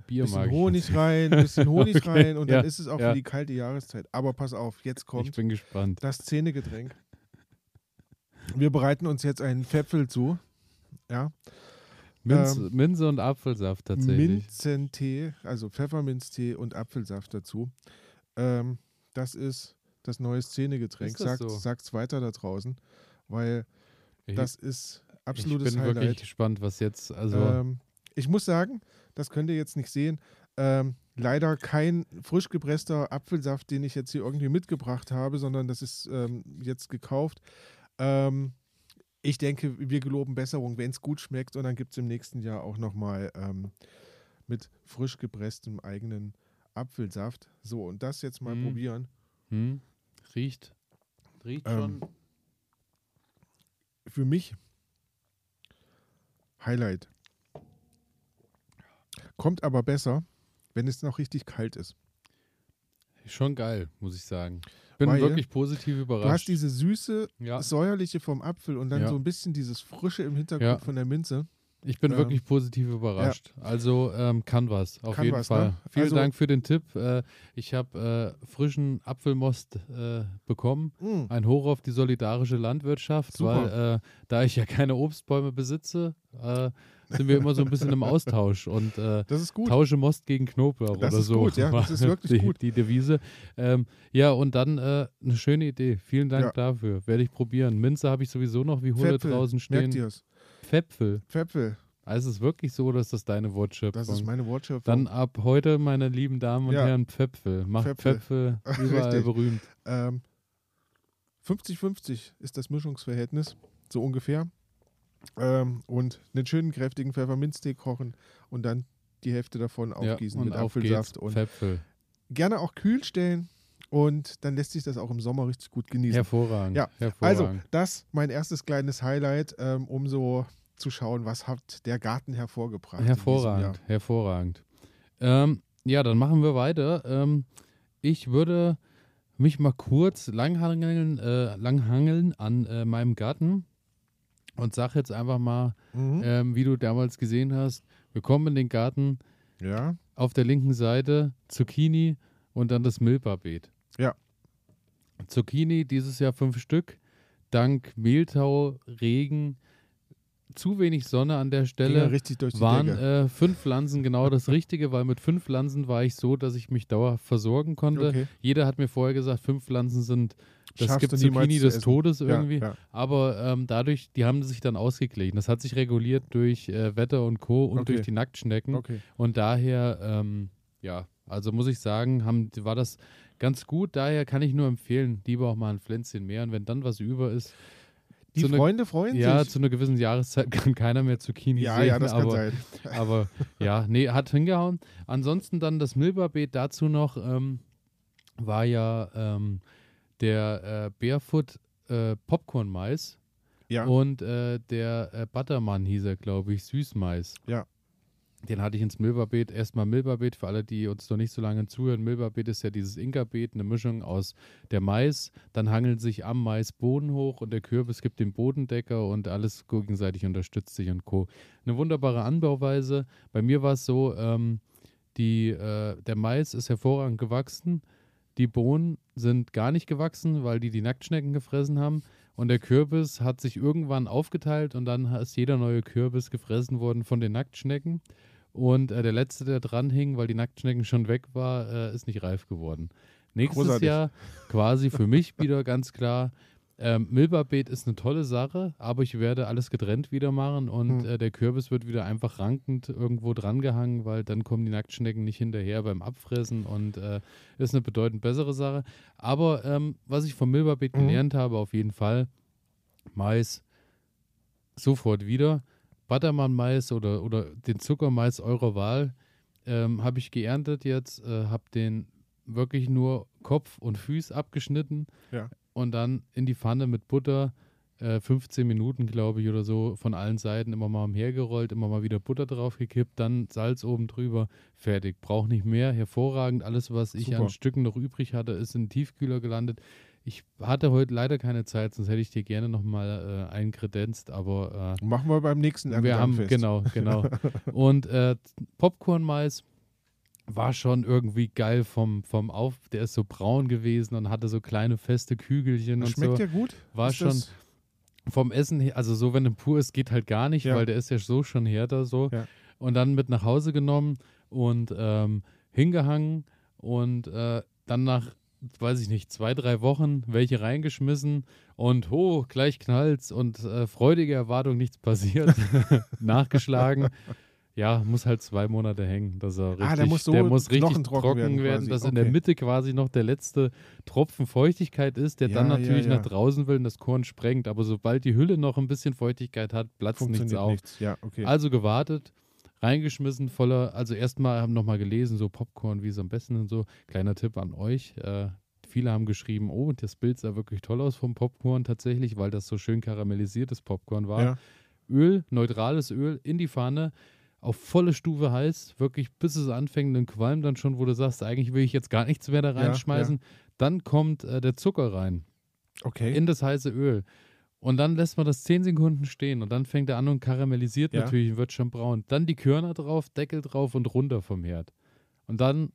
Bier bisschen ich. Honig rein, bisschen [laughs] Honig Okay, rein und dann ja, ist es auch ja. für die kalte Jahreszeit. Aber pass auf, jetzt Ich kommt bin gespannt. das Zähnegetränk. Wir bereiten uns jetzt einen Pfäpfel zu. Ja, Minz, ähm, Minze und Apfelsaft tatsächlich. Minzentee, also Pfefferminztee und Apfelsaft dazu. Ähm, das ist das neue Szenegetränk. Sagt, so? Sagt's weiter da draußen, weil ich, das ist ich absolutes bin wirklich Highlight. gespannt, was jetzt. Also, Ähm, ich muss sagen, das könnt ihr jetzt nicht sehen. Ähm, leider kein frisch gepresster Apfelsaft, den ich jetzt hier irgendwie mitgebracht habe, sondern das ist ähm, jetzt gekauft. Ähm, ich denke, wir geloben Besserung, wenn es gut schmeckt. Und dann gibt es im nächsten Jahr auch nochmal ähm, mit frisch gepresstem eigenen Apfelsaft. So, und das jetzt mal Mhm. probieren. hm, riecht. Riecht Ähm, schon. Für mich Highlight. Kommt aber besser, wenn es noch richtig kalt ist. Schon geil, muss ich sagen. Bin Weil wirklich positiv Du hast überrascht. diese süße, ja, säuerliche vom Apfel und dann Ja. so ein bisschen dieses Frische im Hintergrund Ja. von der Minze. Ich bin ähm, wirklich positiv überrascht. Also ähm, kann was, auf Kann jeden was, Fall. ne? Vielen Also- Dank für den Tipp. Äh, ich habe äh, frischen Apfelmost äh, bekommen. Mm, Ein Hoch auf die solidarische Landwirtschaft, Super. weil äh, da ich ja keine Obstbäume besitze, äh, sind wir immer so ein bisschen im Austausch und äh, das ist gut. tausche Most gegen Knoblauch Das oder ist so. gut, ja, das ist [laughs] wirklich die, gut. Die Devise. Ähm, ja, und dann eine schöne Idee. Vielen Dank Ja. dafür. Werde ich probieren. Minze habe ich sowieso noch wie Pfäpfel, draußen Merkt stehen. ihr es? Pfäpfel. Pfäpfel, Also ist es wirklich so, dass das deine Wortschöpfung? das ist meine Wortschöpfung. Dann ab heute, meine lieben Damen und Ja. Herren, Pfäpfel. Macht Pfäpfel. Pfäpfel [laughs] überall berühmt. Ähm, 50-50 ist das Mischungsverhältnis, so ungefähr. Ähm, und einen schönen kräftigen Pfefferminztee kochen und dann die Hälfte davon aufgießen ja, mit Apfelsaft und Pfäpfel. gerne auch kühl stellen und dann lässt sich das auch im Sommer richtig gut genießen. Hervorragend. Ja, Also, hervorragend. das mein erstes kleines Highlight, ähm, um so zu schauen, was hat der Garten hervorgebracht. hervorragend, hervorragend. Ähm, ja, dann machen wir weiter. Ähm, ich würde mich mal kurz langhangeln, äh, langhangeln an äh, meinem Garten und sag jetzt einfach mal, Mhm. ähm, wie du damals gesehen hast, wir kommen in den Garten, ja, auf der linken Seite Zucchini und dann das Milpa-Beet. Ja. Zucchini dieses Jahr fünf Stück. Dank Mehltau, Regen, zu wenig Sonne an der ging ja Stelle. richtig durch die Waren äh, fünf Pflanzen genau das Richtige, weil mit fünf Pflanzen war ich so, dass ich mich dauerhaft versorgen konnte. okay. Jeder hat mir vorher gesagt, fünf Pflanzen sind, das Schaffst gibt Zucchini zu des essen. Todes irgendwie. Ja, ja. Aber ähm, dadurch, die haben sich dann ausgeglichen. Das hat sich reguliert durch äh, Wetter und Co. und Okay. durch die Nacktschnecken. Okay. Und daher, ähm, ja, also muss ich sagen, haben, war das ganz gut. Daher kann ich nur empfehlen, lieber auch mal ein Pflänzchen mehr. Und wenn dann was über ist, Die eine- Freunde freuen ja, sich. zu einer gewissen Jahreszeit [laughs] kann keiner mehr Zucchini ja, sehen. ja, das kann aber, sein. [laughs] aber ja, nee, hat hingehauen. Ansonsten dann das Milberbeet dazu noch, ähm, war ja ähm, der äh, Barefoot äh, Popcorn-Mais Ja, und äh, der äh, Buttermann hieß er, glaube ich, Süßmais. Ja. Den hatte ich ins Milberbeet. Erstmal Milberbeet, für alle, die uns noch nicht so lange zuhören. Milberbeet ist ja dieses Inka-Beet, eine Mischung aus der Mais. Dann hangeln sich am Mais Boden hoch und der Kürbis gibt den Bodendecker und alles gegenseitig unterstützt sich und Co. Eine wunderbare Anbauweise. Bei mir war es so, ähm, die, äh, der Mais ist hervorragend gewachsen. Die Bohnen sind gar nicht gewachsen, weil die die Nacktschnecken gefressen haben. Und der Kürbis hat sich irgendwann aufgeteilt und dann ist jeder neue Kürbis gefressen worden von den Nacktschnecken. Und äh, der letzte, der dran hing, weil die Nacktschnecken schon weg war, äh, ist nicht reif geworden. Nächstes Großartig. Jahr quasi für mich wieder ganz klar. Ähm, Milberbeet ist eine tolle Sache, aber ich werde alles getrennt wieder machen und Hm. äh, der Kürbis wird wieder einfach rankend irgendwo drangehangen, weil dann kommen die Nacktschnecken nicht hinterher beim Abfressen und äh, ist eine bedeutend bessere Sache. Aber ähm, was ich vom Milberbeet Mhm. gelernt habe, auf jeden Fall, Mais sofort wieder. Buttermann-Mais oder, oder den Zuckermais eurer Wahl ähm, habe ich geerntet jetzt, äh, habe den wirklich nur Kopf und Füß abgeschnitten Ja. und dann in die Pfanne mit Butter, äh, 15 Minuten glaube ich oder so, von allen Seiten immer mal umhergerollt, immer mal wieder Butter drauf gekippt, dann Salz oben drüber, fertig. Braucht nicht mehr, hervorragend. Alles, was ich Super. an Stücken noch übrig hatte, ist in den Tiefkühler gelandet. Ich hatte heute leider keine Zeit, sonst hätte ich dir gerne nochmal äh, einkredenzt, aber äh, Machen wir beim nächsten wir Erntedamm haben, fest. genau, genau. [laughs] Und äh, Popcorn-Mais war schon irgendwie geil vom, vom Auf, der ist so braun gewesen und hatte so kleine feste Kügelchen Das und schmeckt so. ja gut. War Ist schon das- vom Essen her, also so, wenn er pur ist, geht halt gar nicht, Ja. weil der ist ja so schon härter so. Ja. Und dann mit nach Hause genommen und ähm, hingehangen und äh, dann nach, weiß ich nicht, zwei, drei Wochen welche reingeschmissen und ho, gleich knallt's und äh, freudige Erwartung, nichts passiert, [laughs] nachgeschlagen. Ja, muss halt zwei Monate hängen, dass er richtig, Ah, der muss so richtig knochentrocken trocken werden werden, dass in der Okay. Mitte quasi noch der letzte Tropfen Feuchtigkeit ist, der dann Ja, ja, natürlich ja. nach draußen will und das Korn sprengt. Aber sobald die Hülle noch ein bisschen Feuchtigkeit hat, platzt nichts auf. nichts. Ja, okay. Also gewartet, reingeschmissen, voller, also erstmal haben nochmal gelesen, so Popcorn, wie es am besten und so. Kleiner Tipp an euch. Äh, viele haben geschrieben, oh, das Bild sah wirklich toll aus vom Popcorn tatsächlich, weil das so schön karamellisiertes Popcorn war. ja. Öl, neutrales Öl in die Pfanne, auf volle Stufe heiß, wirklich bis es anfängt, einen Qualm dann schon, wo du sagst, eigentlich will ich jetzt gar nichts mehr da Ja, reinschmeißen. Dann kommt äh, der Zucker rein Okay. in das heiße Öl. Und dann lässt man das 10 Sekunden stehen und dann fängt er an und karamellisiert Ja. natürlich und wird schon braun. Dann die Körner drauf, Deckel drauf und runter vom Herd. Und dann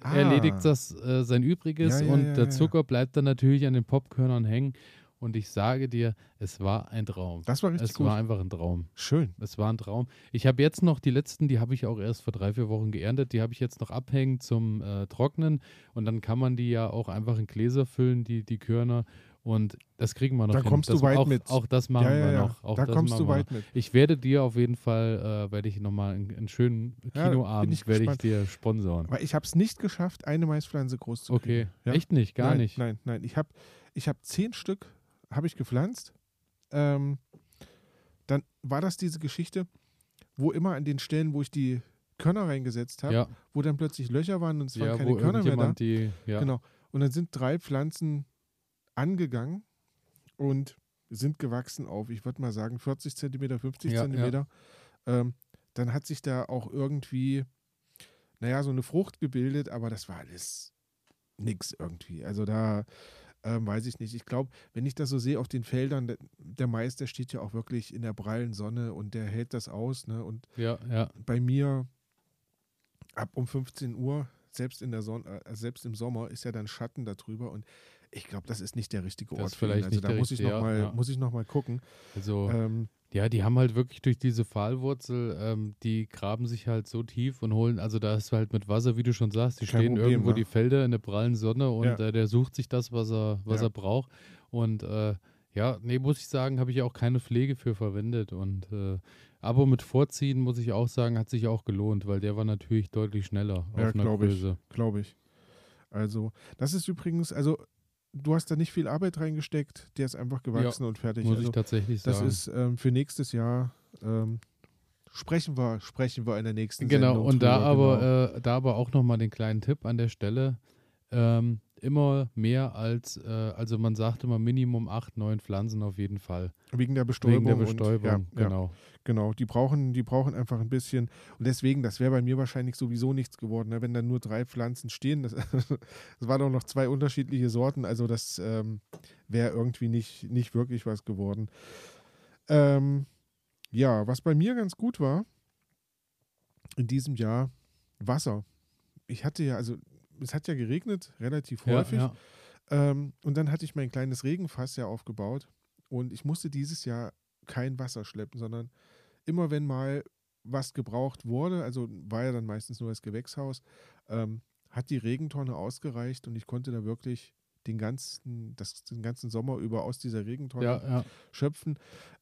Ah. erledigt das äh, sein Übriges Ja, ja, und der. Zucker bleibt dann natürlich an den Popkörnern hängen. Und ich sage dir, es war ein Traum. Das war richtig Es gut. war einfach ein Traum. Schön. Es war ein Traum. Ich habe jetzt noch die letzten, die habe ich auch erst vor drei, vier Wochen geerntet. Die habe ich jetzt noch abhängen zum äh, Trocknen. Und dann kann man die ja auch einfach in Gläser füllen, die, die Körner. Und das kriegen wir noch Da hin. kommst du das, weit auch, mit. Auch das machen ja, ja, wir noch. Auch da das kommst du weit noch. mit. Ich werde dir auf jeden Fall, äh, werde ich nochmal einen, einen schönen Kinoabend, ich werde ich gespannt. dir sponsoren. Weil ich habe es nicht geschafft, eine Maispflanze groß zu Okay, kriegen. Ja? echt nicht, gar nein, nicht. Nein, nein. Ich habe ich hab zehn Stück habe ich gepflanzt. Ähm, dann war das diese Geschichte, wo immer an den Stellen, wo ich die Körner reingesetzt habe, Ja, wo dann plötzlich Löcher waren und es waren ja keine Körner mehr da. die, ja, Genau. Und dann sind drei Pflanzen angegangen und sind gewachsen auf, ich würde mal sagen, 40 Zentimeter, 50 Ja, ja. Zentimeter. Ähm, dann hat sich da auch irgendwie, naja, so eine Frucht gebildet, aber das war alles nix irgendwie. Also da ähm, weiß ich nicht. Ich glaube, wenn ich das so sehe auf den Feldern, der, der Mais, der steht ja auch wirklich in der prallen Sonne und der hält das aus. Ne? Und ja, ja. bei mir ab um 15 Uhr, selbst in der Sonne, äh, selbst im Sommer, ist ja dann Schatten darüber und ich glaube, das ist nicht der richtige Das Ort ist für ihn. vielleicht Also nicht da der muss ich richtige, noch ja, mal, ja. muss ich noch mal gucken. Also, Ähm, ja, die haben halt wirklich durch diese Pfahlwurzel, ähm, die graben sich halt so tief und holen, also da ist halt mit Wasser, wie du schon sagst, die stehen Problem, irgendwo ne? die Felder in der prallen Sonne und Ja. äh, der sucht sich das, was er, was Ja. er braucht. Und äh, ja, nee, muss ich sagen, habe ich auch keine Pflege für verwendet. Und äh, aber mit Vorziehen, muss ich auch sagen, hat sich auch gelohnt, weil der war natürlich deutlich schneller Ja, auf einer glaub ich. Größe. Glaube ich. Also, das ist übrigens, also du hast da nicht viel Arbeit reingesteckt, der ist einfach gewachsen und fertig. Muss also, ich tatsächlich das sagen. ist ähm, für nächstes Jahr ähm, sprechen wir, sprechen wir in der nächsten Genau, Sendung und da drüber, aber, genau. äh, da aber auch nochmal den kleinen Tipp an der Stelle. Ähm, immer mehr als, äh, also man sagt immer Minimum acht, neun Pflanzen auf jeden Fall. wegen der Bestäubung. Wegen der und- Bestäubung, ja, ja, genau. genau. Die brauchen, die brauchen einfach ein bisschen. Und deswegen, das wäre bei mir wahrscheinlich sowieso nichts geworden, ne? wenn da nur drei Pflanzen stehen. Das, [laughs] das waren auch noch zwei unterschiedliche Sorten, also das ähm, wäre irgendwie nicht, nicht wirklich was geworden. Ähm, ja, was bei mir ganz gut war in diesem Jahr, Wasser. Ich hatte ja, also es hat ja geregnet, relativ Ja, häufig. ja. Ähm, und dann hatte ich mein kleines Regenfass ja aufgebaut und ich musste dieses Jahr kein Wasser schleppen, sondern immer wenn mal was gebraucht wurde, also war ja dann meistens nur das Gewächshaus, ähm, hat die Regentonne ausgereicht und ich konnte da wirklich den ganzen, das, den ganzen Sommer über aus dieser Regentonne Ja, ja. schöpfen.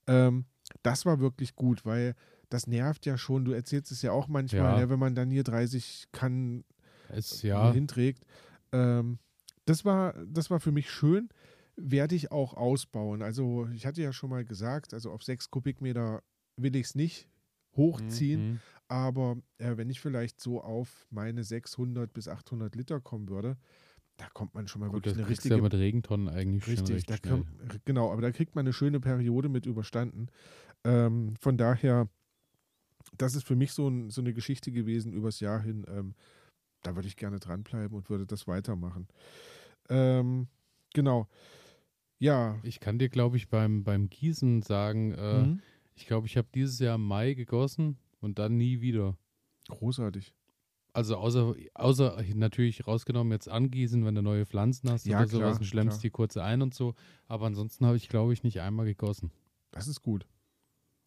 Ähm, das war wirklich gut, weil das nervt ja schon. Du erzählst es ja auch manchmal, Ja. ja, wenn man dann hier 30 Kannen Es, ja. hinträgt. Ähm, das, war, das war für mich schön. Werde ich auch ausbauen. Also, ich hatte ja schon mal gesagt, also auf 6 Kubikmeter will ich es nicht hochziehen, Mhm. aber äh, wenn ich vielleicht so auf meine 600 bis 800 Liter kommen würde, da kommt man schon mal Gut, wirklich das eine richtige ja mit Regentonnen eigentlich schon Richtig, recht da kann, genau, aber da kriegt man eine schöne Periode mit überstanden. Ähm, von daher, das ist für mich so, ein, so eine Geschichte gewesen übers Jahr hin. Ähm, da würde ich gerne dranbleiben und würde das weitermachen. Ähm, genau. Ja. Ich kann dir, glaube ich, beim, beim Gießen sagen, äh, Mhm. ich glaube, ich habe dieses Jahr im Mai gegossen und dann nie wieder. Großartig. Also außer, außer natürlich rausgenommen jetzt angießen, wenn du neue Pflanzen hast Ja, oder sowas klar, und schlemmst klar. die kurz ein und so. Aber ansonsten habe ich, glaube ich, nicht einmal gegossen. Das ist gut.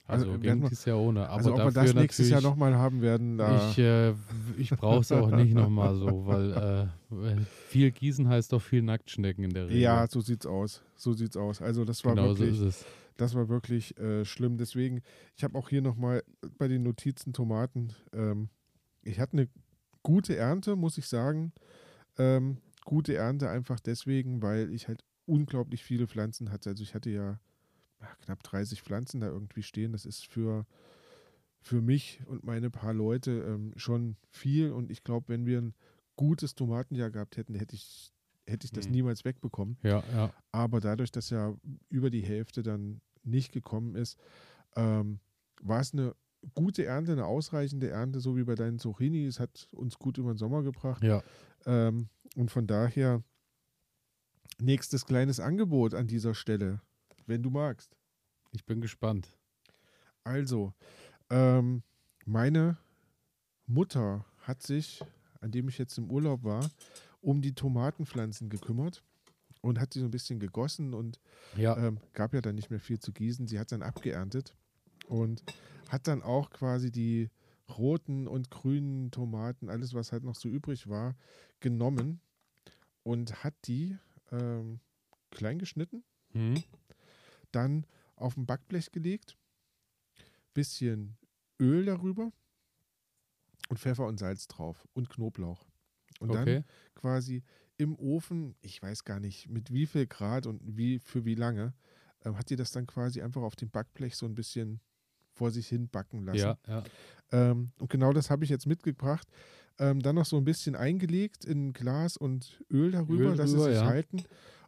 Also, Also, ging dieses Jahr ohne. Aber also, ob wir das nächstes Jahr nochmal haben werden, da. Ich, äh, ich brauche es auch nicht nochmal so, weil äh, viel Gießen heißt doch viel Nacktschnecken in der Regel. ja, so sieht's aus. So sieht's aus. Also, das war genau so wirklich. ist es. Das war wirklich äh, schlimm. Deswegen, ich habe auch hier nochmal bei den Notizen Tomaten, ähm, ich hatte eine gute Ernte, muss ich sagen. Ähm, gute Ernte einfach deswegen, weil ich halt unglaublich viele Pflanzen hatte. Also ich hatte ja, knapp 30 Pflanzen da irgendwie stehen. Das ist für, für mich und meine paar Leute ähm, schon viel. Und ich glaube, wenn wir ein gutes Tomatenjahr gehabt hätten, hätte ich, hätte ich das Mhm. niemals wegbekommen. Ja, ja. Aber dadurch, dass ja über die Hälfte dann nicht gekommen ist, ähm, war es eine gute Ernte, eine ausreichende Ernte, so wie bei deinen Zucchini. Es hat uns gut über den Sommer gebracht. Ja, Ähm, und von daher nächstes kleines Angebot an dieser Stelle, wenn du magst. ich bin gespannt. Also, ähm, meine Mutter hat sich, an dem ich jetzt im Urlaub war, um die Tomatenpflanzen gekümmert und hat sie so ein bisschen gegossen und Ja, ähm, gab ja dann nicht mehr viel zu gießen. Sie hat dann abgeerntet und hat dann auch quasi die roten und grünen Tomaten, alles was halt noch so übrig war, genommen und hat die ähm, klein geschnitten, mhm. Dann auf ein Backblech gelegt, bisschen Öl darüber und Pfeffer und Salz drauf und Knoblauch. Und dann okay. quasi im Ofen, ich weiß gar nicht mit wie viel Grad und wie für wie lange, ähm, hat die das dann quasi einfach auf dem Backblech so ein bisschen vor sich hin backen lassen. Ja, ja. Ähm, und genau das habe ich jetzt mitgebracht. Ähm, dann noch so ein bisschen eingelegt in Glas und Öl darüber, Öl dass drüber, sie sich ja. halten.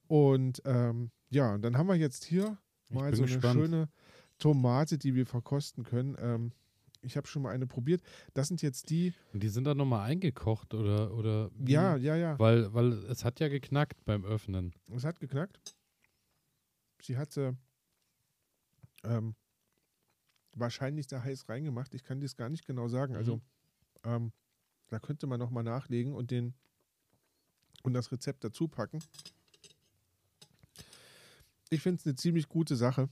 Und ähm, ja, und dann haben wir jetzt hier mal so eine gespannt. schöne Tomate, die wir verkosten können. Ähm, ich habe schon mal eine probiert. Das sind jetzt die. Und die sind dann nochmal eingekocht oder, oder wie? Ja, ja, ja. Weil, weil es hat ja geknackt beim Öffnen. Es hat geknackt. Sie hatte ähm, wahrscheinlich da heiß reingemacht. Ich kann das gar nicht genau sagen. Also Mhm. ähm, da könnte man nochmal nachlegen und den und das Rezept dazu packen. Ich finde es eine ziemlich gute Sache,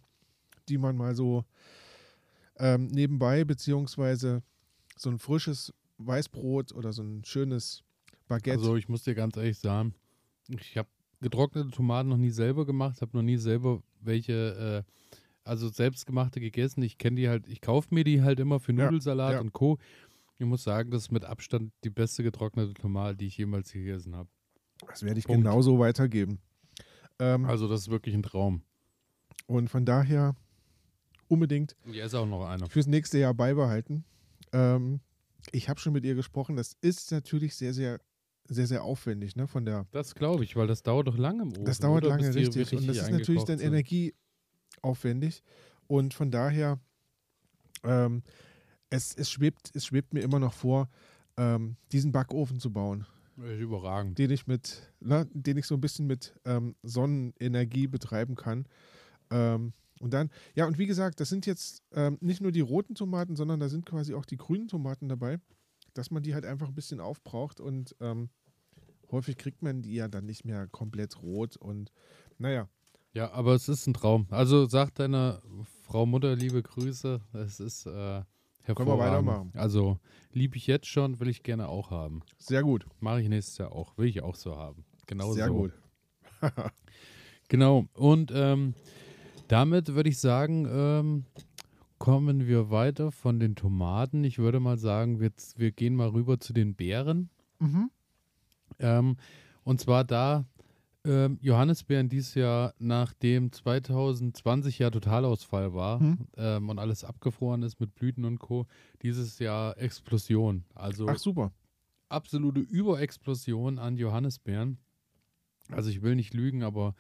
die man mal so ähm, nebenbei, beziehungsweise so ein frisches Weißbrot oder so ein schönes Baguette. Also ich muss dir ganz ehrlich sagen, ich habe getrocknete Tomaten noch nie selber gemacht, habe noch nie selber welche, äh, also selbstgemachte gegessen. Ich kenne die halt, ich kaufe mir die halt immer für Ja, Nudelsalat ja. und Co. Ich muss sagen, das ist mit Abstand die beste getrocknete Tomate, die ich jemals gegessen habe. das werde ich Punkt. genauso weitergeben. Ähm, Also das ist wirklich ein Traum. Und von daher unbedingt hier ist auch noch einer. fürs nächste Jahr beibehalten. Ähm, ich habe schon mit ihr gesprochen. Das ist natürlich sehr, sehr, sehr, sehr aufwendig, ne? Von der. Das glaube ich, weil das dauert doch lange im Ofen. Das dauert oder? lange, Bis die richtig. Und das ist natürlich dann sind. energieaufwendig. Und von daher, ähm, es, es, schwebt, es schwebt mir immer noch vor, ähm, diesen Backofen zu bauen, überragend. den ich mit, ne, den ich so ein bisschen mit ähm, Sonnenenergie betreiben kann. Ähm, und dann, ja, und wie gesagt, das sind jetzt ähm, nicht nur die roten Tomaten, sondern da sind quasi auch die grünen Tomaten dabei, dass man die halt einfach ein bisschen aufbraucht und ähm, häufig kriegt man die ja dann nicht mehr komplett rot und naja. Ja, aber es ist ein Traum. Also sag deiner Frau Mutter liebe Grüße. Es ist äh. Können wir weitermachen. Also liebe ich jetzt schon, will ich gerne auch haben. Sehr gut. Mache ich nächstes Jahr auch. Will ich auch so haben. Genau Sehr so. gut. [laughs] Genau. Und ähm, damit würde ich sagen, ähm, kommen wir weiter von den Tomaten. Ich würde mal sagen, wir, wir gehen mal rüber zu den Beeren. Mhm. Ähm, und zwar da ähm, Johannisbeeren dieses Jahr, nachdem 2020 ja Totalausfall war Hm. ähm, und alles abgefroren ist mit Blüten und Co., dieses Jahr Explosion. Also Ach super. absolute Überexplosion an Johannisbeeren. Also ich will nicht lügen, aber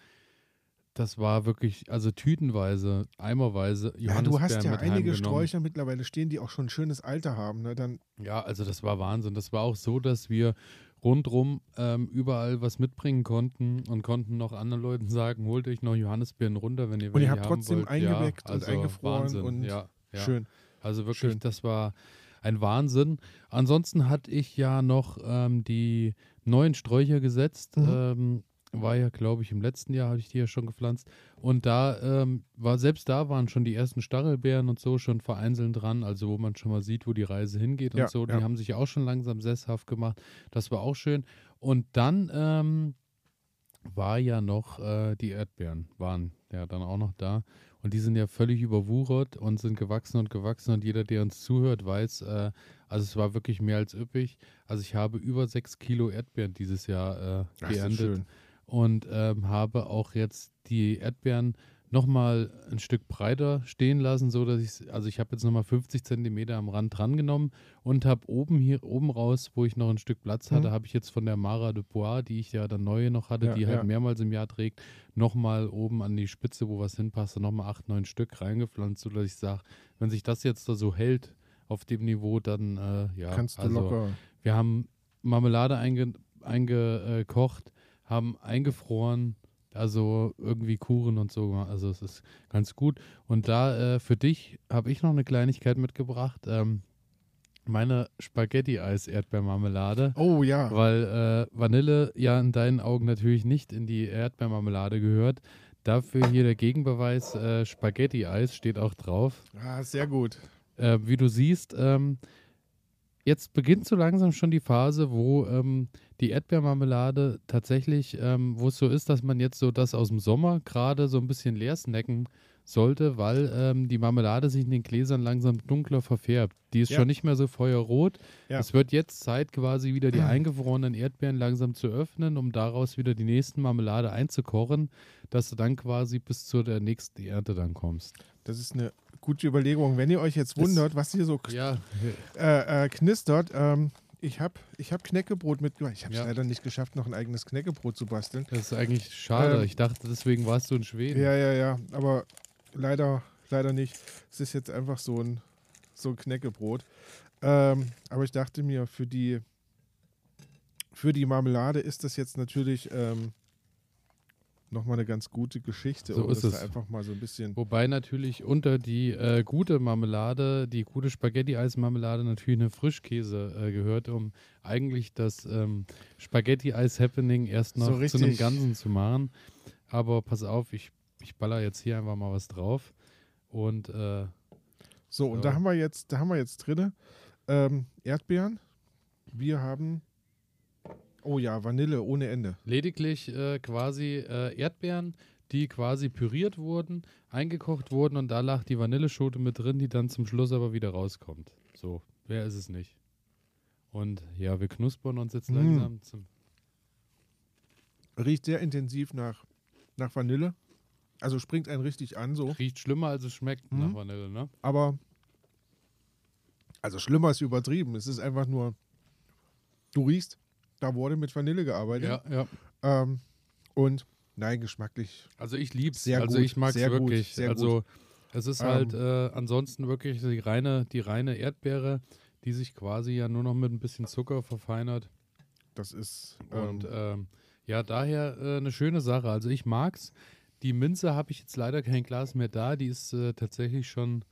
das war wirklich, also tütenweise, eimerweise Ja, du hast ja einige. Sträucher mittlerweile stehen, die auch schon ein schönes Alter haben. Ne? Dann, Ja, also das war Wahnsinn. Das war auch so, dass wir rundrum ähm, überall was mitbringen konnten und konnten noch anderen Leuten sagen, holt euch noch Johannisbeeren runter, wenn ihr Und ihr habt trotzdem wollt. eingeweckt ja, und also eingefroren Wahnsinn. und ja, ja. schön. Also wirklich, Schön. das war ein Wahnsinn. Ansonsten hatte ich ja noch ähm, die neuen Sträucher gesetzt. Mhm. Ähm, war ja, glaube ich, im letzten Jahr hatte ich die ja schon gepflanzt. Und da ähm, war, selbst da waren schon die ersten Stachelbeeren und so schon vereinzelt dran, also wo man schon mal sieht, wo die Reise hingeht Ja, und so. Die ja. haben sich auch schon langsam sesshaft gemacht. Das war auch schön. Und dann ähm, war ja noch äh, die Erdbeeren, waren ja dann auch noch da. Und die sind ja völlig überwuchert und sind gewachsen und gewachsen. Und jeder, der uns zuhört, weiß, äh, also es war wirklich mehr als üppig. Also ich habe über sechs Kilo Erdbeeren dieses Jahr äh, Ach, ist das geerntet schön. Und ähm, habe auch jetzt die Erdbeeren nochmal ein Stück breiter stehen lassen, so dass ich, also ich habe jetzt nochmal 50 Zentimeter am Rand dran genommen und habe oben hier, oben raus, wo ich noch ein Stück Platz hatte, Mhm. habe ich jetzt von der Mara de Bois, die ich ja dann neue noch hatte, Ja, die halt ja. mehrmals im Jahr trägt, nochmal oben an die Spitze, wo was hinpasste, nochmal acht, neun Stück reingepflanzt, so dass ich sage, wenn sich das jetzt da so hält auf dem Niveau, dann äh, ja, Kannst du also, locker. wir haben Marmelade einge, eingekocht, haben eingefroren, also irgendwie Kuchen und so. Also es ist ganz gut. Und da äh, für dich habe ich noch eine Kleinigkeit mitgebracht. Ähm, meine Spaghetti-Eis-Erdbeermarmelade. Oh ja. Weil äh, Vanille ja in deinen Augen natürlich nicht in die Erdbeermarmelade gehört. Dafür hier der Gegenbeweis, äh, Spaghetti-Eis steht auch drauf. Ah, sehr gut. Äh, wie du siehst, ähm, jetzt beginnt so langsam schon die Phase, wo ähm, die Erdbeermarmelade tatsächlich, ähm, wo es so ist, dass man jetzt so das aus dem Sommer gerade so ein bisschen leer snacken sollte, weil ähm, die Marmelade sich in den Gläsern langsam dunkler verfärbt. Die ist Ja. schon nicht mehr so feuerrot. Ja. Es wird jetzt Zeit, quasi wieder die eingefrorenen Erdbeeren langsam zu öffnen, um daraus wieder die nächsten Marmelade einzukochen, dass du dann quasi bis zu der nächsten Ernte dann kommst. Das ist eine gute Überlegung. Wenn ihr euch jetzt wundert, was hier so Ja, äh, äh, knistert, ähm, ich habe ich hab Knäckebrot mitgebracht. Ich habe es Ja. leider nicht geschafft, noch ein eigenes Knäckebrot zu basteln. Das ist eigentlich schade. Ähm, ich dachte, deswegen warst du in Schweden. Ja, ja, ja, aber leider, leider nicht. Es ist jetzt einfach so ein, so ein Knäckebrot. Ähm, aber ich dachte mir, für die, für die Marmelade ist das jetzt natürlich ähm, nochmal eine ganz gute Geschichte. So ist es. einfach mal so ein bisschen. Wobei natürlich unter die äh, gute Marmelade, die gute Spaghetti-Eis-Marmelade natürlich eine Frischkäse äh, gehört, um eigentlich das ähm, Spaghetti-Eis-Happening erst noch So zu einem. Ganzen zu machen. Aber pass auf, ich, ich baller jetzt hier einfach mal was drauf. Und äh, So, und So. da haben wir jetzt, da haben wir jetzt drinne ähm, Erdbeeren. Wir haben, oh ja, Vanille ohne Ende. lediglich äh, quasi äh, Erdbeeren, die quasi püriert wurden, eingekocht wurden und da lag die Vanilleschote mit drin, die dann zum Schluss aber wieder rauskommt. So, wer ist es nicht? Und ja, wir knuspern uns jetzt Mm. langsam zum. Riecht sehr intensiv nach, nach Vanille. Also springt einen richtig an so. Riecht schlimmer, als es schmeckt Mhm. nach Vanille, ne? Aber, also schlimmer ist übertrieben. Es ist einfach nur, du riechst, da wurde mit Vanille gearbeitet. Ja, ja. Ähm, und nein, geschmacklich. Also ich lieb's. Sehr also gut, ich sehr gut, wirklich. sehr also es ist Ähm, halt äh, ansonsten wirklich die reine, die reine Erdbeere, die sich quasi ja nur noch mit ein bisschen Zucker verfeinert. Das ist. Und Ähm, ähm, ja, daher äh, eine schöne Sache. Also ich mag's. Die Minze habe ich jetzt leider kein Glas mehr da. Die ist äh, tatsächlich schon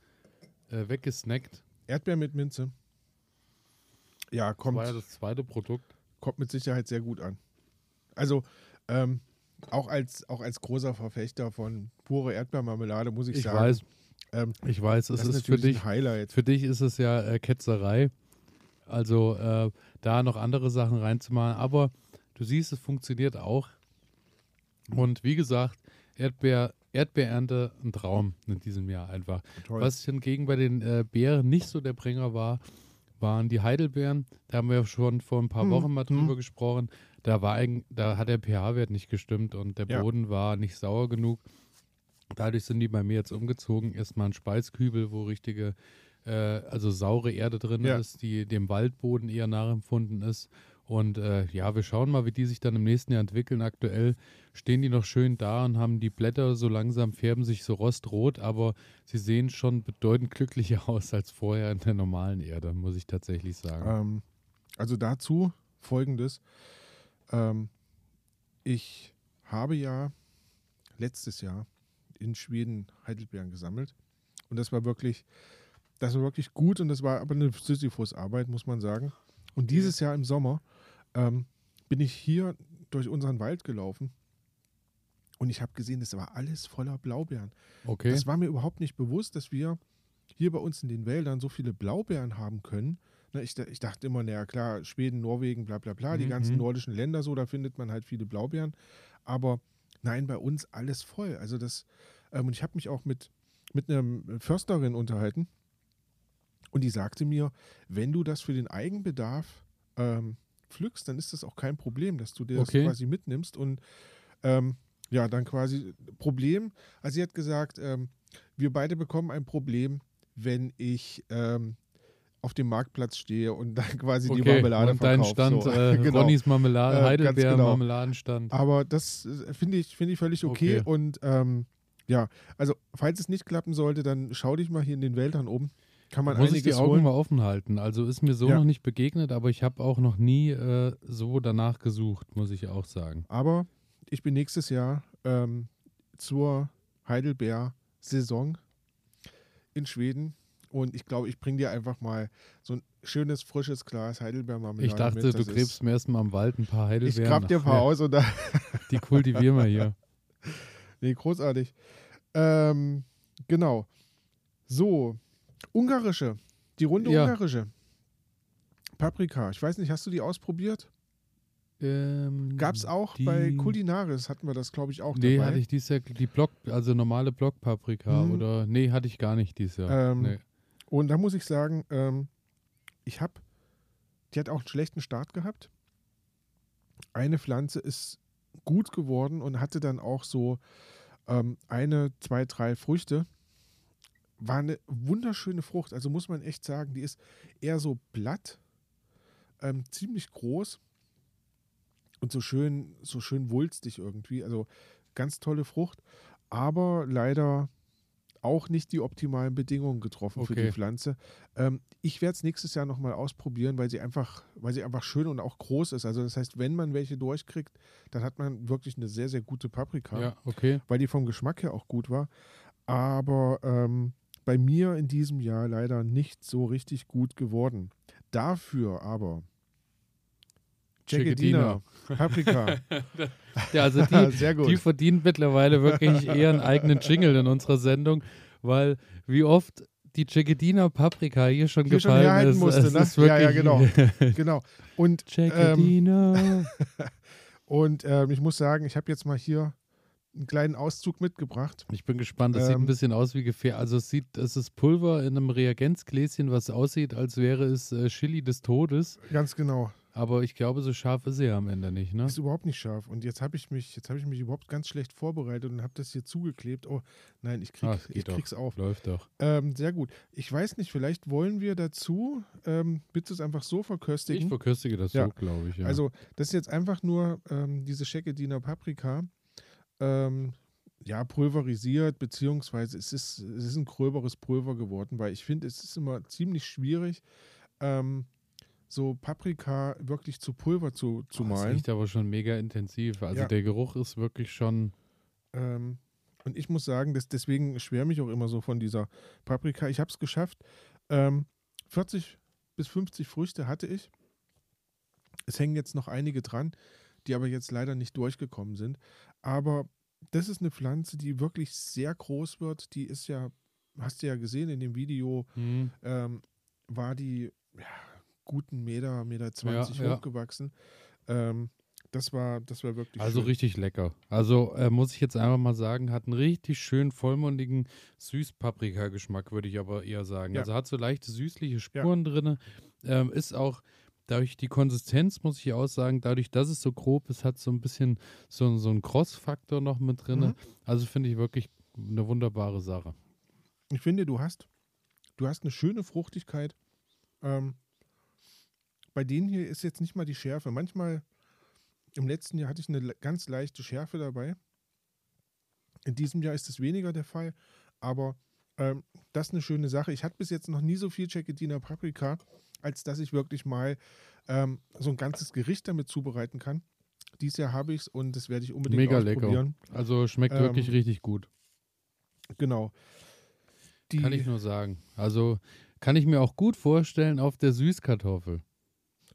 äh, weggesnackt. Erdbeer mit Minze. Ja, Das kommt, war ja das zweite Produkt. Kommt mit Sicherheit sehr gut an. Also ähm, auch, als, auch als großer Verfechter von pure Erdbeermarmelade muss ich, Ich sagen. weiß, Ähm, ich weiß, es das ist ist für dich, ein Highlight. für dich ist es ja äh, Ketzerei. Also äh, da noch andere Sachen reinzumachen. Aber du siehst, es funktioniert auch. Und wie gesagt, Erdbeer, Erdbeerernte ein Traum in diesem Jahr einfach. Toll. Was hingegen bei den äh, Beeren nicht so der Bringer war, waren die Heidelbeeren. Da haben wir schon vor ein paar Hm, Wochen mal hm. drüber gesprochen. Da, war eigen, da hat der pH-Wert nicht gestimmt und der Ja. Boden war nicht sauer genug. Dadurch sind die bei mir jetzt umgezogen. Erstmal ein Speiskübel, wo richtige, äh, also saure Erde drin Ja. ist, die dem Waldboden eher nachempfunden ist. Und äh, ja, wir schauen mal, wie die sich dann im nächsten Jahr entwickeln. Aktuell stehen die noch schön da und haben die Blätter so langsam, färben sich so rostrot, aber sie sehen schon bedeutend glücklicher [laughs] aus als vorher in der normalen Erde, muss ich tatsächlich sagen. Ähm, also dazu folgendes. Ähm, ich habe ja letztes Jahr in Schweden Heidelbeeren gesammelt. Und das war wirklich, das war wirklich gut und das war aber eine Sisyphus-Arbeit, muss man sagen. Und dieses Jahr im Sommer ähm, bin ich hier durch unseren Wald gelaufen und ich habe gesehen, es war alles voller Blaubeeren. Okay. Das war mir überhaupt nicht bewusst, dass wir hier bei uns in den Wäldern so viele Blaubeeren haben können. Ne, ich, ich dachte immer, naja klar, Schweden, Norwegen, bla bla bla, die Mhm, ganzen mhm. nordischen Länder so, da findet man halt viele Blaubeeren. Aber nein, bei uns alles voll. Also das, ähm, und ich habe mich auch mit, mit einer Försterin unterhalten und die sagte mir, wenn du das für den Eigenbedarf ähm, pflückst, dann ist das auch kein Problem, dass du dir Okay. das quasi mitnimmst und ähm, ja, dann quasi Problem. Also sie hat gesagt, ähm, wir beide bekommen ein Problem, wenn ich ähm, auf dem Marktplatz stehe und [laughs] dann quasi die okay. Marmelade und dein. Stand, so. äh, [laughs] Genau. Ronnys Marmelade, Äh, ganz Heidelbeeren, genau. Marmeladenstand. Aber das äh, finde ich, finde ich völlig okay. Okay. Und ähm, ja, also falls es nicht klappen sollte, dann schau dich mal hier in den Wäldern um. Kann man Muss ich die Augen holen. mal offen halten. Also ist mir so Ja. noch nicht begegnet, aber ich habe auch noch nie äh, so danach gesucht, muss ich auch sagen. Aber ich bin nächstes Jahr ähm, zur Heidelbeer-Saison in Schweden. Und ich glaube, ich bringe dir einfach mal so ein schönes, frisches Glas Heidelbeermarmelade Ich dachte, mit. du Das gräbst mir erstmal am Wald ein paar Ich Heidelbeeren. grab dir ein paar aus und da. [laughs] Die kultivieren wir hier. [laughs] Nee, großartig. Ähm, genau. So, ungarische. Die Runde Ja. ungarische. Paprika. Ich weiß nicht, hast du die ausprobiert? Ähm, Gab es auch die- bei Kulinaris, hatten wir das, glaube ich, auch Nee, dabei. hatte ich dieses Jahr die Block, also normale Blockpaprika Hm. oder nee, hatte ich gar nicht dieses Jahr. Ähm, nee. Und da muss ich sagen, ähm, ich habe, die hat auch einen schlechten Start gehabt. Eine Pflanze ist gut geworden und hatte dann auch so ähm, eine, zwei, drei Früchte. War eine wunderschöne Frucht. Also muss man echt sagen, die ist eher so blatt, ähm, ziemlich groß und so schön, so schön wulstig irgendwie. Also ganz tolle Frucht, aber leider auch nicht die optimalen Bedingungen getroffen für die Okay. Pflanze. Ähm, ich werde es nächstes Jahr nochmal ausprobieren, weil sie einfach, weil sie einfach schön und auch groß ist. Also das heißt, wenn man welche durchkriegt, dann hat man wirklich eine sehr, sehr gute Paprika, Ja, okay. weil die vom Geschmack her auch gut war. Aber ähm, bei mir in diesem Jahr leider nicht so richtig gut geworden. Dafür aber Jaggedina, Paprika. [laughs] Ja, also die, sehr gut. die verdient mittlerweile wirklich eher einen eigenen Jingle in unserer Sendung, weil wie oft die Jaggedina Paprika hier schon Hier schon gefallen herhalten ist. musste, es ne? ist Ja, ja, wirklich- genau. [laughs] Und ähm. [laughs] Und ähm, ich muss sagen, ich habe jetzt mal hier einen kleinen Auszug mitgebracht. Ich bin gespannt. Das sieht Ähm, ein bisschen aus wie Gefähr. Also es sieht, es ist Pulver in einem Reagenzgläschen, was aussieht, als wäre es äh, Chili des Todes. Ganz genau. Aber ich glaube, so scharf ist ja am Ende nicht, ne? Ist überhaupt nicht scharf. Und jetzt habe ich mich, jetzt habe ich mich überhaupt ganz schlecht vorbereitet und habe das hier zugeklebt. Oh, nein, ich, krieg, es geht ich doch. krieg's auf. Läuft doch. Ähm, sehr gut. Ich weiß nicht, vielleicht wollen wir dazu, ähm, bitte es einfach so Ich verköstigen. verköstige das Ja. so, glaube ich. Ja. Also, das ist jetzt einfach nur ähm, diese Schekediner Paprika. Ähm, ja, pulverisiert, beziehungsweise es ist, es ist ein gröberes Pulver geworden, weil ich finde, es ist immer ziemlich schwierig, ähm, so Paprika wirklich zu Pulver zu, zu Oh, das malen. riecht aber schon mega intensiv. Also Ja. der Geruch ist wirklich schon. Ähm, und ich muss sagen, dass deswegen schwärme ich auch immer so von dieser Paprika. Ich habe es geschafft. Ähm, 40 bis 50 Früchte hatte ich. Es hängen jetzt noch einige dran. Die aber jetzt leider nicht durchgekommen sind. Aber das ist eine Pflanze, die wirklich sehr groß wird. Die ist ja, hast du ja gesehen in dem Video, Mhm. ähm, war die ja, guten Meter, Meter 20 Ja, ja. hochgewachsen. Ähm, das war, das war wirklich Also schön. richtig lecker. Also äh, muss ich jetzt einfach mal sagen, hat einen richtig schön vollmundigen Süßpaprika-Geschmack, würde ich aber eher sagen. Ja. Also hat so leichte süßliche Spuren drin. Ähm, ist auch dadurch die Konsistenz, muss ich auch sagen, dadurch, dass es so grob ist, hat so ein bisschen so, so einen Cross-Faktor noch mit drin. Mhm. Also finde ich wirklich eine wunderbare Sache. Ich finde, du hast, du hast eine schöne Fruchtigkeit. Ähm, bei denen hier ist jetzt nicht mal die Schärfe. Manchmal, im letzten Jahr hatte ich eine ganz leichte Schärfe dabei. In diesem Jahr ist es weniger der Fall, aber ähm, das ist eine schöne Sache. Ich hatte bis jetzt noch nie so viel Cecchetina Paprika, als dass ich wirklich mal ähm, so ein ganzes Gericht damit zubereiten kann. Dieses Jahr habe ich es und das werde ich unbedingt Mega lecker. ausprobieren. Also schmeckt Ähm, wirklich richtig gut. Genau. Die, Kann ich nur sagen. Also kann ich mir auch gut vorstellen auf der Süßkartoffel.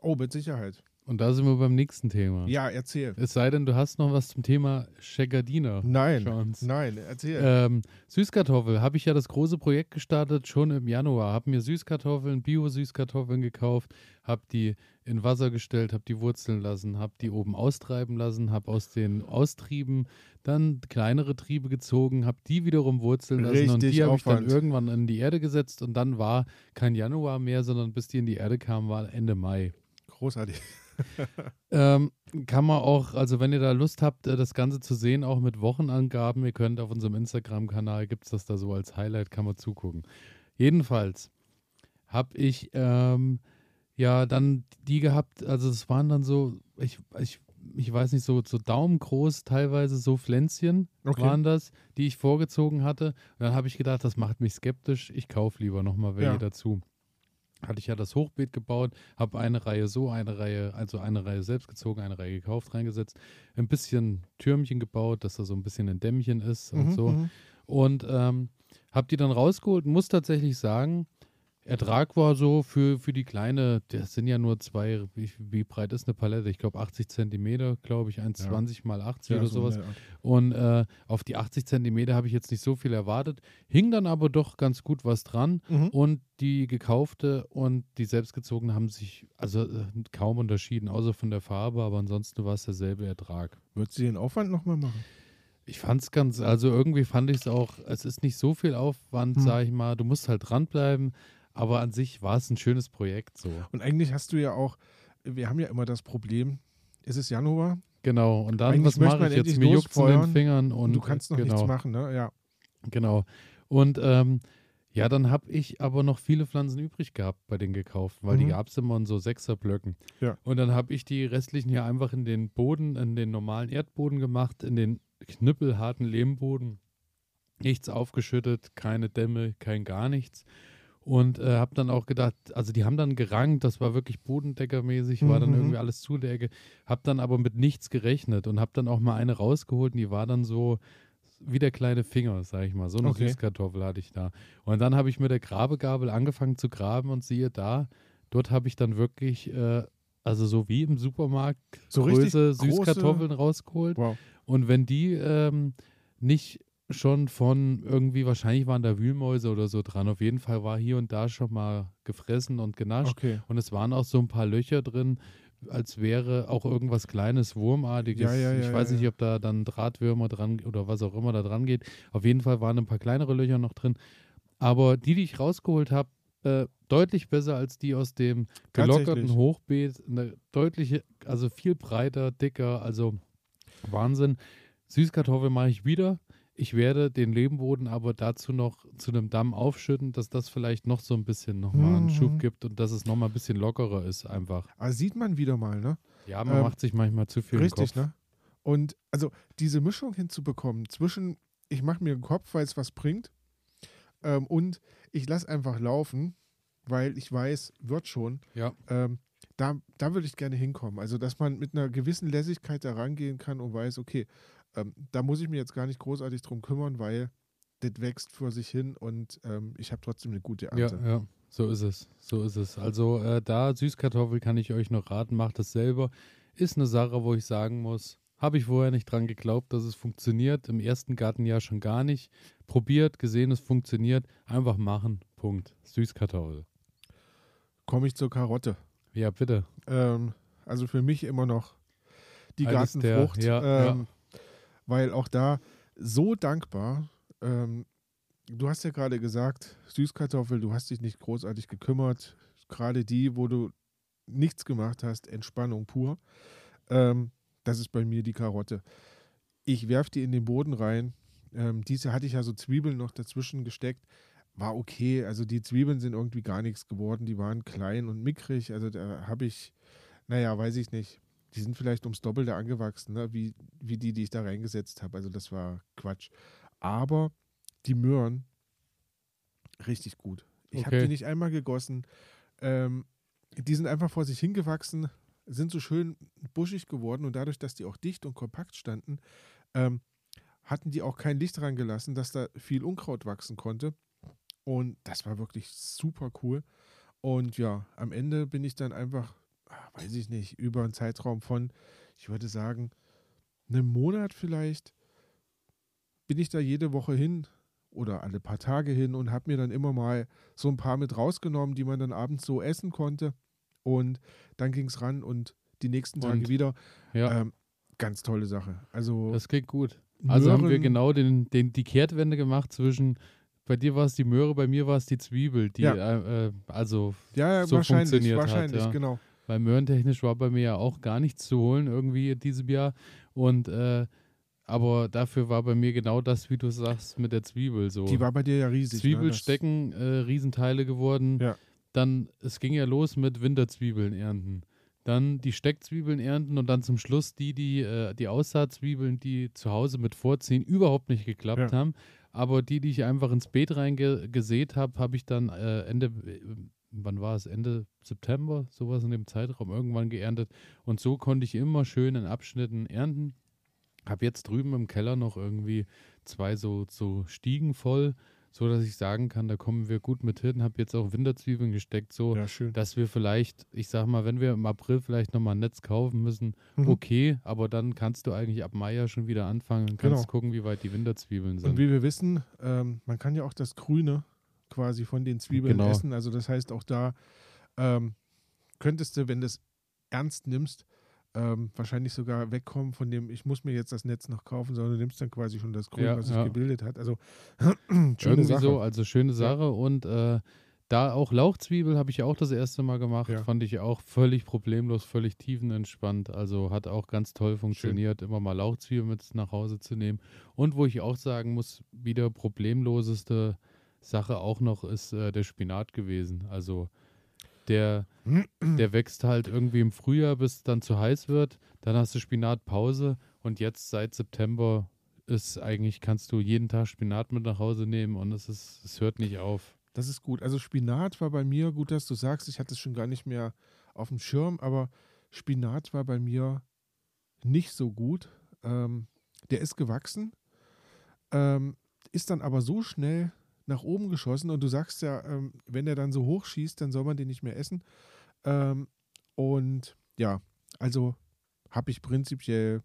oh, mit Sicherheit. Und da sind wir beim nächsten Thema. Ja, erzähl. Es sei denn, du hast noch was zum Thema Chegadina. Nein, Chance. nein, erzähl. Ähm, Süßkartoffel, habe ich ja das große Projekt gestartet, schon im Januar. Habe mir Süßkartoffeln, Bio-Süßkartoffeln gekauft, habe die in Wasser gestellt, habe die wurzeln lassen, habe die oben austreiben lassen, habe aus den Austrieben dann kleinere Triebe gezogen, habe die wiederum wurzeln lassen und Richtig die habe ich dann irgendwann in die Erde gesetzt und dann war kein Januar mehr, sondern bis die in die Erde kamen, war Ende Mai. Großartig. [laughs] Ähm, kann man auch, also wenn ihr da Lust habt, äh, das Ganze zu sehen, auch mit Wochenangaben, ihr könnt auf unserem Instagram-Kanal, gibt es das da so als Highlight, kann man zugucken. Jedenfalls habe ich ähm, ja dann die gehabt, also es waren dann so, ich, ich, ich weiß nicht, so, so daumengroß teilweise, so Pflänzchen Okay. waren das, die ich vorgezogen hatte. Und dann habe ich gedacht, das macht mich skeptisch, ich kaufe lieber nochmal welche Ja. dazu hatte ich ja das Hochbeet gebaut, habe eine Reihe so, eine Reihe, also eine Reihe selbst gezogen, eine Reihe gekauft, reingesetzt, ein bisschen Türmchen gebaut, dass da so ein bisschen ein Dämmchen ist und Mhm, so. mhm. Und ähm, habe die dann rausgeholt, muss tatsächlich sagen, Ertrag war so für, für die kleine, das sind ja nur zwei, wie, wie breit ist eine Palette? Ich glaube 80 Zentimeter, glaube ich, 1,20 mal 80 Ja, oder so sowas. Und äh, auf die 80 Zentimeter habe ich jetzt nicht so viel erwartet. Hing dann aber doch ganz gut was dran. Mhm. Und die gekaufte und die selbstgezogene haben sich also äh, kaum unterschieden, außer von der Farbe, aber ansonsten war es derselbe Ertrag. Würdest du den Aufwand nochmal machen? Ich fand es ganz, also irgendwie fand ich es auch, es ist nicht so viel Aufwand, Hm. sag ich mal. Du musst halt dranbleiben, aber an sich war es ein schönes Projekt so. Und eigentlich hast du ja auch, wir haben ja immer das Problem, es ist Januar Genau. Und dann, Eigentlich was mache ich jetzt? Mir juckt in den Fingern und, und du kannst noch genau. nichts machen, ne? Ja. Genau. Und ähm, ja, dann habe ich aber noch viele Pflanzen übrig gehabt bei den gekauften, weil die Mhm. gab es immer in so Sechserblöcken. Ja. Und dann habe ich die restlichen hier einfach in den Boden, in den normalen Erdboden gemacht, in den knüppelharten Lehmboden. Nichts aufgeschüttet, keine Dämme, kein gar nichts. Und äh, habe dann auch gedacht, also die haben dann gerankt, das war wirklich bodendeckermäßig, war dann Mhm. irgendwie alles zu der Ecke. Habe dann aber mit nichts gerechnet und habe dann auch mal eine rausgeholt und die war dann so wie der kleine Finger, sag ich mal. So eine Okay. Süßkartoffel hatte ich da. Und dann habe ich mit der Grabegabel angefangen zu graben und siehe da, dort habe ich dann wirklich, äh, also so wie im Supermarkt, So richtig Größe große- Süßkartoffeln rausgeholt. Wow. Und wenn die ähm, nicht schon von irgendwie, wahrscheinlich waren da Wühlmäuse oder so dran, auf jeden Fall war hier und da schon mal gefressen und genascht. Okay. Und es waren auch so ein paar Löcher drin, als wäre auch irgendwas Kleines, Wurmartiges. Ja, ja, ich ja, weiß ja, nicht, ob da dann Drahtwürmer dran oder was auch immer da dran geht. Auf jeden Fall waren ein paar kleinere Löcher noch drin. Aber die, die ich rausgeholt habe, äh, deutlich besser als die aus dem gelockerten. Hochbeet. Eine deutliche, also viel breiter, dicker, also Wahnsinn. Süßkartoffel mache ich wieder. Ich werde den Lehmboden aber dazu noch zu einem Damm aufschütten, dass das vielleicht noch so ein bisschen nochmal einen Mhm. Schub gibt und dass es nochmal ein bisschen lockerer ist einfach. Aber sieht man wieder mal, ne? Ja, man Ähm, macht sich manchmal zu viel Richtig, ne? Und also diese Mischung hinzubekommen zwischen, ich mache mir einen Kopf, weil es was bringt, ähm, und ich lasse einfach laufen, weil ich weiß, wird schon. Ja. Ähm, da, da würde ich gerne hinkommen. Also, dass man mit einer gewissen Lässigkeit da rangehen kann und weiß, okay, ähm, da muss ich mir jetzt gar nicht großartig drum kümmern, weil das wächst vor sich hin und ähm, ich habe trotzdem eine gute Ja, Ernte. ja, so ist es. So ist es. Also äh, da Süßkartoffel kann ich euch noch raten, macht es selber. ist eine Sache, wo ich sagen muss, habe ich vorher nicht dran geglaubt, dass es funktioniert. Im ersten Gartenjahr schon gar nicht. Probiert, gesehen, es funktioniert. Einfach machen. Punkt. Süßkartoffel. Komme ich zur Karotte. Ja, bitte. Ähm, also für mich immer noch die Eines der- Gartenfrucht, ja, ähm, weil auch da so dankbar. Ähm, du hast ja gerade gesagt, Süßkartoffel, du hast dich nicht großartig gekümmert. Gerade die, wo du nichts gemacht hast, Entspannung pur. Ähm, das ist bei mir die Karotte. Ich werfe die in den Boden rein. Ähm, diese hatte ich ja so Zwiebeln noch dazwischen gesteckt. War okay. Also die Zwiebeln sind irgendwie gar nichts geworden. Die waren klein und mickrig. Also da habe ich, naja, weiß ich nicht. Die sind vielleicht ums Doppelte angewachsen, ne? wie, wie die, die ich da reingesetzt habe. Also das war Quatsch. Aber die Möhren, richtig gut. Ich habe Okay. die nicht einmal gegossen. Ähm, die sind einfach vor sich hingewachsen, sind so schön buschig geworden und dadurch, dass die auch dicht und kompakt standen, ähm, hatten die auch kein Licht dran gelassen, dass da viel Unkraut wachsen konnte. Und das war wirklich super cool. Und ja, am Ende bin ich dann einfach, weiß ich nicht, über einen Zeitraum von, ich würde sagen, einem Monat vielleicht, bin ich da jede Woche hin oder alle paar Tage hin und habe mir dann immer mal so ein paar mit rausgenommen, die man dann abends so essen konnte. Und dann ging es ran und die nächsten Tage Und- wieder. Ja, Ähm, ganz tolle Sache. Also das klingt gut. Also haben wir Möhren- genau den, den, die Kehrtwende gemacht zwischen, bei dir war es die Möhre, bei mir war es die Zwiebel, die Ja. äh, äh, also Ja, ja so wahrscheinlich, funktioniert hat, wahrscheinlich, ja. genau. Weil möhrentechnisch war bei mir ja auch gar nichts zu holen irgendwie in diesem Jahr. Und äh, aber dafür war bei mir genau das, wie du sagst, mit der Zwiebel so. Die war bei dir ja riesig. ne? Zwiebelstecken, äh, Riesenteile geworden. Ja. Dann, es ging ja los mit Winterzwiebeln ernten. Dann die Steckzwiebeln ernten und dann zum Schluss die, die, äh, die Aussaatzwiebeln, die zu Hause mit vorziehen, überhaupt nicht geklappt Ja. haben. Aber die, die ich einfach ins Beet reingesät habe, habe ich dann äh, Ende, wann war es? Ende September, sowas in dem Zeitraum irgendwann geerntet. Und so konnte ich immer schön in Abschnitten ernten. Habe jetzt drüben im Keller noch irgendwie zwei so, so Stiegen voll, so dass ich sagen kann, da kommen wir gut mit hin. Habe jetzt auch Winterzwiebeln gesteckt, so Ja, dass wir vielleicht, ich sag mal, wenn wir im April vielleicht nochmal ein Netz kaufen müssen, Mhm. okay, aber dann kannst du eigentlich ab Mai ja schon wieder anfangen und kannst Genau. gucken, wie weit die Winterzwiebeln Und sind. wie wir wissen, ähm, man kann ja auch das Grüne quasi von den Zwiebeln Genau. essen. Also das heißt auch da ähm, könntest du, wenn du es ernst nimmst, ähm, wahrscheinlich sogar wegkommen von dem, ich muss mir jetzt das Netz noch kaufen, sondern du nimmst dann quasi schon das Grün, Ja, was sich ja. gebildet hat. Also [clears throat] schöne Irgendwie Sache. so, also schöne Sache und äh, da auch Lauchzwiebel habe ich auch das erste Mal gemacht, Ja. fand ich auch völlig problemlos, völlig tiefenentspannt, also hat auch ganz toll funktioniert, immer mal Lauchzwiebel mit nach Hause zu nehmen und wo ich auch sagen muss, wieder problemloseste Sache auch noch ist äh, der Spinat gewesen, also der, [clears throat] der wächst halt irgendwie im Frühjahr, bis es dann zu heiß wird. Dann hast du Spinatpause und jetzt seit September ist eigentlich, kannst du jeden Tag Spinat mit nach Hause nehmen und es ist, es hört nicht auf. Das ist gut. Also Spinat war bei mir, gut, dass du sagst, ich hatte es schon gar nicht mehr auf dem Schirm, aber Spinat war bei mir nicht so gut. Ähm, der ist gewachsen, ähm, ist dann aber so schnell nach oben geschossen und du sagst ja, ähm, wenn er dann so hoch schießt, dann soll man den nicht mehr essen. Ähm, und ja, also habe ich prinzipiell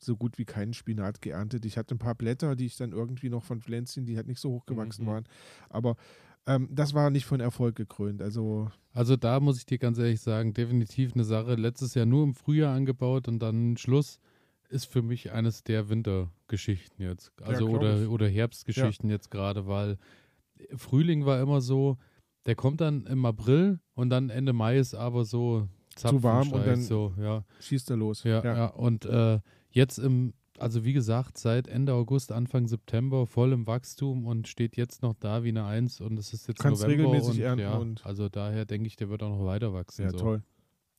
so gut wie keinen Spinat geerntet. Ich hatte ein paar Blätter, die ich dann irgendwie noch von Pflänzchen, die halt nicht so hoch gewachsen Mhm. waren. Aber ähm, das war nicht von Erfolg gekrönt. Also Also da muss ich dir ganz ehrlich sagen, definitiv eine Sache. Letztes Jahr nur im Frühjahr angebaut und dann Schluss ist für mich eines der Wintergeschichten jetzt. Also ich. oder, oder Herbstgeschichten jetzt gerade, weil Frühling war immer so, der kommt dann im April und dann Ende Mai ist aber so Zu warm und dann- so, ja. schießt er los. Ja, ja. Und äh, jetzt im, also wie gesagt, seit Ende August, Anfang September voll im Wachstum und steht jetzt noch da wie eine Eins und es ist jetzt Kannst November regelmäßig und, ernten ja, und- also daher denke ich, der wird auch noch weiter wachsen. Ja, so. toll.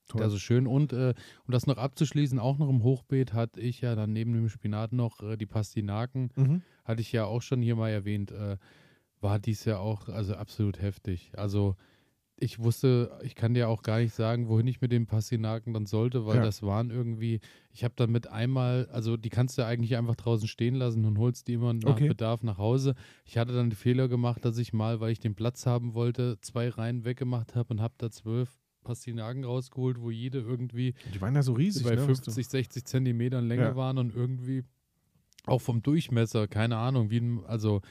Toll. Also schön. Und äh, um das noch abzuschließen, auch noch im Hochbeet hatte ich ja dann neben dem Spinat noch äh, die Pastinaken. mhm. Hatte ich ja auch schon hier mal erwähnt. Äh, war dies ja auch also absolut heftig. Also ich wusste, ich kann dir auch gar nicht sagen, wohin ich mit den Pastinaken dann sollte, weil Ja. das waren irgendwie, ich habe dann mit einmal, also die kannst du eigentlich einfach draußen stehen lassen und holst die immer nach Okay. Bedarf nach Hause. Ich hatte dann den Fehler gemacht, dass ich mal, weil ich den Platz haben wollte, zwei Reihen weggemacht habe und habe da zwölf Pastinaken rausgeholt, wo jede irgendwie Die waren ja so riesig. bei ne, was du- 50, 60 Zentimetern Länge Ja. waren und irgendwie auch vom Durchmesser, keine Ahnung, wie ein, also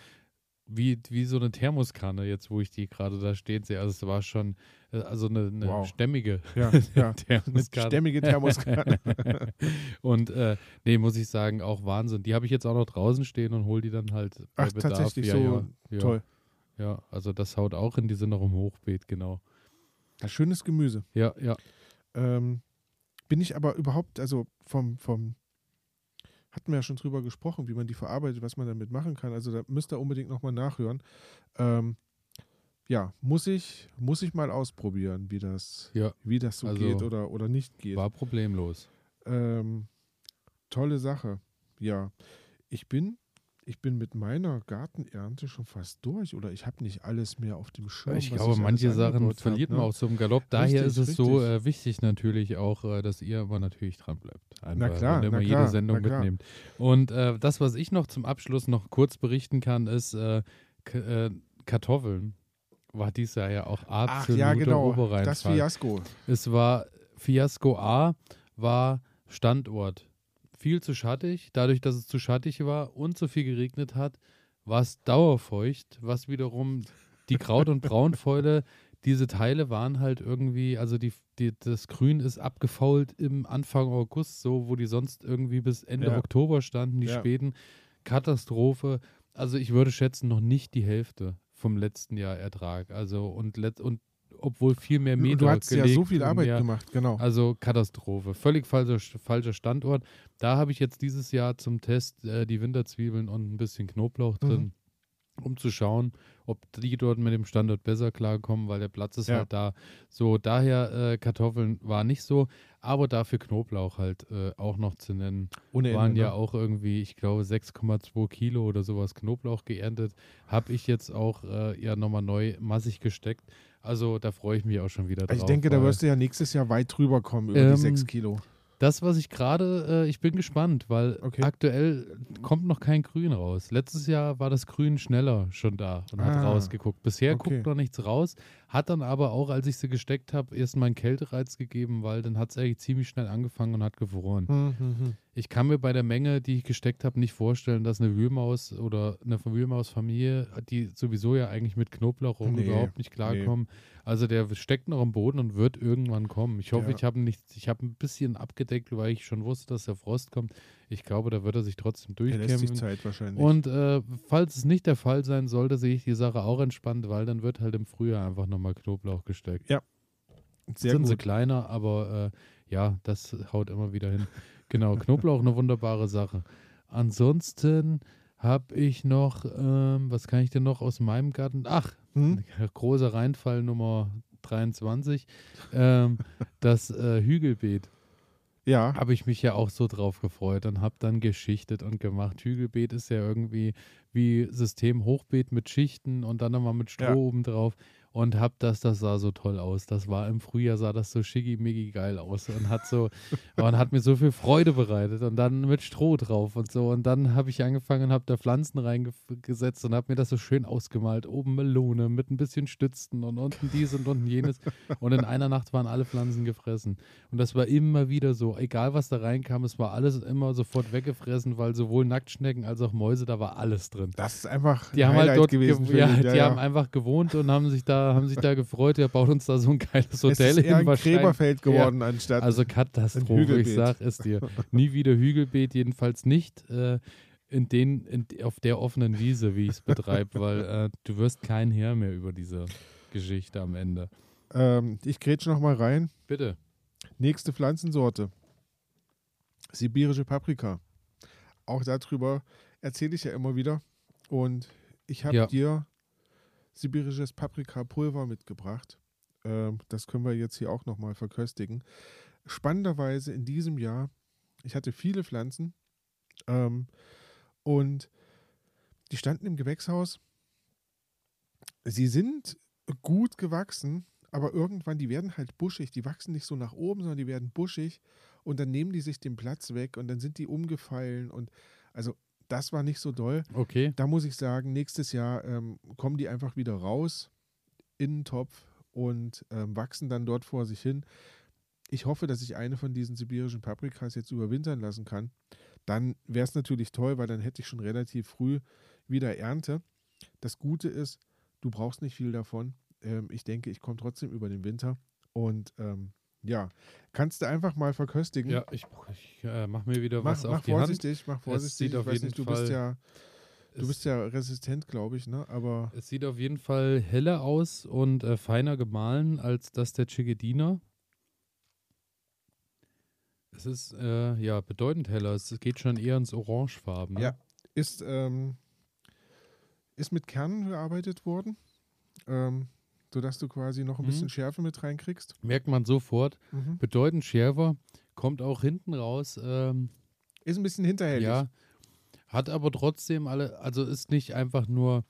wie, wie so eine Thermoskanne jetzt, wo ich die gerade da stehen sehe. Also es war schon, äh, also eine, eine Wow. stämmige Ja, [laughs] ja. Eine Thermoskanne. stämmige Thermoskanne. [laughs] und äh, nee, muss ich sagen, auch Wahnsinn. Die habe ich jetzt auch noch draußen stehen und hole die dann halt bei Ach, Bedarf. tatsächlich ja, so ja, Toll. Ja, also das haut auch in die im Hochbeet, genau. Ja, schönes Gemüse. Ja, ja. Ähm, bin ich aber überhaupt, also vom, vom, hatten wir ja schon drüber gesprochen, wie man die verarbeitet, was man damit machen kann. Also da müsst ihr unbedingt nochmal nachhören. Ähm, ja, muss ich, muss ich mal ausprobieren, wie das, Ja. wie das so Also, geht oder, oder nicht geht. War problemlos. Ähm, tolle Sache. Ja, ich bin, ich bin mit meiner Gartenernte schon fast durch oder ich habe nicht alles mehr auf dem Schirm. Ich glaube, alles manche Sachen verliert man ne? auch so im Galopp. Daher Richtig, ist es so richtig. äh, wichtig natürlich auch, äh, dass ihr aber natürlich dran bleibt. Einfach, klar, immer na jede klar, Sendung na mitnehmt. Und äh, das, was ich noch zum Abschluss noch kurz berichten kann, ist äh, äh, Kartoffeln. War dies Jahr ja auch Ach absoluter ja, genau. Das. Fiasko. Es war Fiasko A, war Standort. Viel zu schattig. Dadurch, dass es zu schattig war und so viel geregnet hat, war es dauerfeucht, was wiederum die Kraut- und Braunfäule, diese Teile waren halt irgendwie, also die, die, das Grün ist abgefault im Anfang August, so wo die sonst irgendwie bis Ende Ja. Oktober standen, die Ja. Späten. Katastrophe. Also ich würde schätzen, noch nicht die Hälfte vom letzten Jahr Ertrag. Also und, let, und obwohl viel mehr Meter Du hast ja so viel Arbeit mehr, gemacht, genau. also Katastrophe. Völlig falscher, falscher Standort. Da habe ich jetzt dieses Jahr zum Test äh, die Winterzwiebeln und ein bisschen Knoblauch Mhm. drin, um zu schauen, ob die dort mit dem Standort besser klarkommen, weil der Platz ist Ja. halt da. So, daher äh, Kartoffeln war nicht so, aber dafür Knoblauch halt äh, auch noch zu nennen. Ohne Waren Ende, ja ne? auch irgendwie, ich glaube, 6,2 Kilo oder sowas Knoblauch geerntet. Habe ich jetzt auch äh, ja nochmal neu massig gesteckt. Also da freue ich mich auch schon wieder drauf. Also ich denke, da wirst du ja nächstes Jahr weit drüber kommen über Ähm, die 6 Kilo. Das, was ich gerade, äh, ich bin gespannt, weil Okay. aktuell kommt noch kein Grün raus. Letztes Jahr war das Grün schneller schon da und hat Ah, rausgeguckt. Bisher okay. guckt noch nichts raus, hat dann aber auch, als ich sie gesteckt habe, erst mal einen Kältereiz gegeben, weil dann hat es eigentlich ziemlich schnell angefangen und hat gefroren. Hm, hm, hm. Ich kann mir bei der Menge, die ich gesteckt habe, nicht vorstellen, dass eine Wühlmaus oder eine Wühlmausfamilie, die sowieso ja eigentlich mit Knoblauch auch Nee, überhaupt nicht klarkommen, also der steckt noch am Boden und wird irgendwann kommen. Ich hoffe, Ja. ich habe nicht, ich habe ein bisschen abgedeckt, weil ich schon wusste, dass der Frost kommt. Ich glaube, da wird er sich trotzdem Er lässt sich durchkämpfen. Zeit wahrscheinlich. Und äh, falls es nicht der Fall sein sollte, sehe ich die Sache auch entspannt, weil dann wird halt im Frühjahr einfach nochmal Knoblauch gesteckt. Sehr sind sie gut. kleiner, aber äh, ja, das haut immer wieder hin. Genau, Knoblauch eine wunderbare Sache. Ansonsten habe ich noch, ähm, was kann ich denn noch aus meinem Garten? Ach, Hm? großer Reinfall Nummer 23. ähm, das äh, Hügelbeet Ja, habe ich mich ja auch so drauf gefreut und habe dann geschichtet und gemacht. Hügelbeet ist ja irgendwie wie System Hochbeet mit Schichten und dann nochmal mit Stroh Ja. oben drauf und hab das, das sah so toll aus. Das war im Frühjahr, sah das so schickimicki geil aus und hat so, [laughs] und hat mir so viel Freude bereitet und dann mit Stroh drauf und so und dann habe ich angefangen und habe da Pflanzen reingesetzt und habe mir das so schön ausgemalt. Oben Melone mit ein bisschen Stützen und unten dies und unten jenes und in einer Nacht waren alle Pflanzen gefressen. Und das war immer wieder so, egal was da reinkam, es war alles immer sofort weggefressen, weil sowohl Nacktschnecken als auch Mäuse, da war alles drin. das ist einfach Die ein haben halt Highlight dort gewesen. ja, die haben einfach gewohnt und haben sich da, haben sich da gefreut, der baut uns da so ein geiles es Hotel ist eher hin. ein. Gräberfeld geworden anstatt. Also Katastrophe, ich sag es dir. Nie wieder Hügelbeet, jedenfalls nicht äh, in den, in, auf der offenen Wiese, wie ich es betreibe, weil äh, du wirst kein Herr mehr über diese Geschichte am Ende. ähm, ich grätsche noch mal rein. Bitte. Nächste Pflanzensorte. Sibirische Paprika. Auch darüber erzähle ich ja immer wieder. Und ich habe Ja. dir sibirisches Paprikapulver mitgebracht. Ähm, das können wir jetzt hier auch nochmal verköstigen. Spannenderweise in diesem Jahr, ich hatte viele Pflanzen ähm, und die standen im Gewächshaus. Sie sind gut gewachsen, aber irgendwann, die werden halt buschig. Die wachsen nicht so nach oben, sondern die werden buschig und dann nehmen die sich den Platz weg und dann sind die umgefallen und also das war nicht so doll. Okay. Da muss ich sagen, nächstes Jahr ähm, kommen die einfach wieder raus in den Topf und ähm, wachsen dann dort vor sich hin. Ich hoffe, dass ich eine von diesen sibirischen Paprikas jetzt überwintern lassen kann. Dann wäre es natürlich toll, weil dann hätte ich schon relativ früh wieder Ernte. Das Gute ist, du brauchst nicht viel davon. Ähm, ich denke, ich komme trotzdem über den Winter. Und ähm, ja, kannst du einfach mal verköstigen. Ja, ich, ich äh, mache mir wieder mach, was mach auf die Hand. vorsichtig, mach vorsichtig. jeden nicht, du Fall- bist ja, du bist ja resistent, glaube ich, ne? Aber Es sieht auf jeden Fall heller aus und äh, feiner gemahlen als das der Chigedina. Es ist äh, ja bedeutend heller. Es geht schon eher ins Orangefarben. Ne? Ja. ist, ähm, ist mit Kernen gearbeitet worden, ähm, sodass du quasi noch ein Mhm. bisschen Schärfe mit reinkriegst. Merkt man sofort. Mhm. Bedeutend schärfer. Kommt auch hinten raus. Ähm, Ist ein bisschen hinterhältig. ja. Hat aber trotzdem alle, also ist nicht einfach nur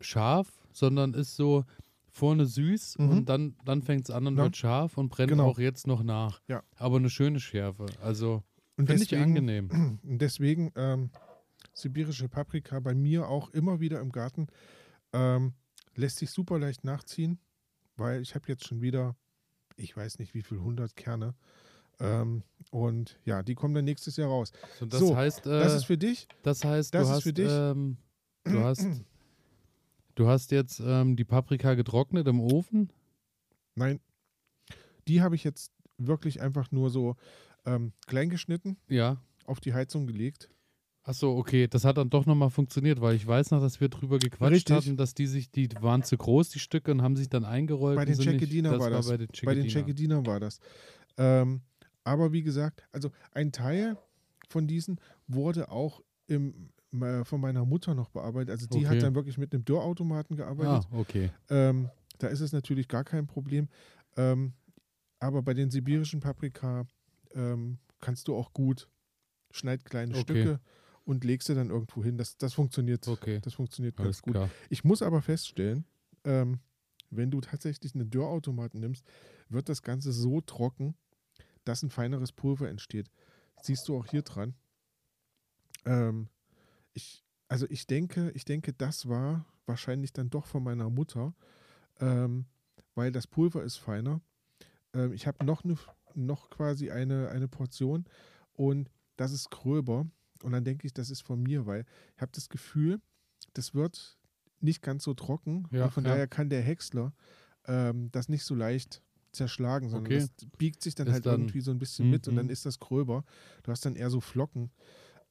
scharf, sondern ist so vorne süß Mhm. und dann, dann fängt es an und Ja. wird scharf und brennt Genau. auch jetzt noch nach. Ja. Aber eine schöne Schärfe. Also finde ich angenehm. [clears throat] Und deswegen ähm, sibirische Paprika bei mir auch immer wieder im Garten. Ähm, lässt sich super leicht nachziehen, weil ich habe jetzt schon wieder, ich weiß nicht wie viel, 100 Kerne. Ähm, und ja, die kommen dann nächstes Jahr raus. So, das So, heißt, äh, Das ist für dich. das heißt, das du hast. Ähm, du [clears throat] hast, du hast jetzt ähm, die Paprika getrocknet im Ofen. Nein, die habe ich jetzt wirklich einfach nur so ähm, klein geschnitten, Ja. auf die Heizung gelegt. Achso, okay, das hat dann doch nochmal funktioniert, weil ich weiß noch, dass wir drüber gequatscht Richtig. hatten, dass die sich, die waren zu groß, die Stücke, und haben sich dann eingerollt. Bei den nicht- Checkediner das war das. Bei den. Checkedinern war das. Ähm, aber wie gesagt, also ein Teil von diesen wurde auch im, äh, von meiner Mutter noch bearbeitet. Also die Okay. hat dann wirklich mit einem Dörrautomaten gearbeitet. Ah, okay. Ähm, da ist es natürlich gar kein Problem. Ähm, aber bei den sibirischen Paprika ähm, kannst du auch gut schneid kleine Okay. Stücke und legst sie dann irgendwo hin. Das, das funktioniert. Okay. Das funktioniert Alles ganz gut. klar. Ich muss aber feststellen, ähm, wenn du tatsächlich einen Dörrautomaten nimmst, wird das Ganze so trocken, dass ein feineres Pulver entsteht. Siehst du auch hier dran. Ähm, ich, also ich denke, ich denke, das war wahrscheinlich dann doch von meiner Mutter, ähm, weil das Pulver ist feiner. Ähm, ich habe noch, ne, noch quasi eine, eine Portion und das ist gröber. Und dann denke ich, das ist von mir, weil ich habe das Gefühl, das wird nicht ganz so trocken. Ja, und von ja. daher kann der Häcksler ähm, das nicht so leicht zerschlagen, sondern Okay. das biegt sich dann Ist halt dann- irgendwie so ein bisschen mit und Mhm. dann ist das gröber. Du hast dann eher so Flocken.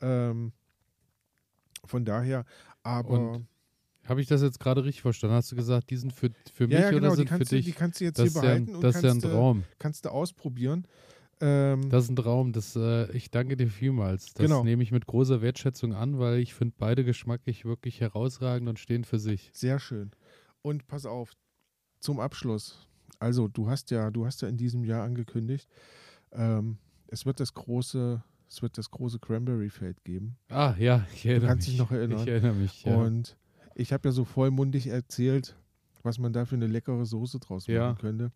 Ähm, von daher, aber Habe ich das jetzt gerade richtig verstanden? Hast du gesagt, die sind für, für mich ja, ja, oder genau, die sind für kannst, du, die dich? kannst du jetzt Das hier ja, behalten ein- und das ist ja ein kannst, Traum. kannst du ausprobieren. Ähm, Das ist ein Traum. Das, äh, ich danke dir vielmals. Das Genau. nehme ich mit großer Wertschätzung an, weil ich finde beide geschmacklich wirklich herausragend und stehen für sich. Sehr schön. Und pass auf, zum Abschluss. Also, du hast ja, du hast ja in diesem Jahr angekündigt, ähm, es wird das große, es wird das große Cranberry-Feld geben. Ah, ja, ich erinnere kannst mich. dich noch erinnern. Ich erinnere mich, ja. Und ich habe ja so vollmundig erzählt, was man da für eine leckere Soße draus machen Ja. könnte.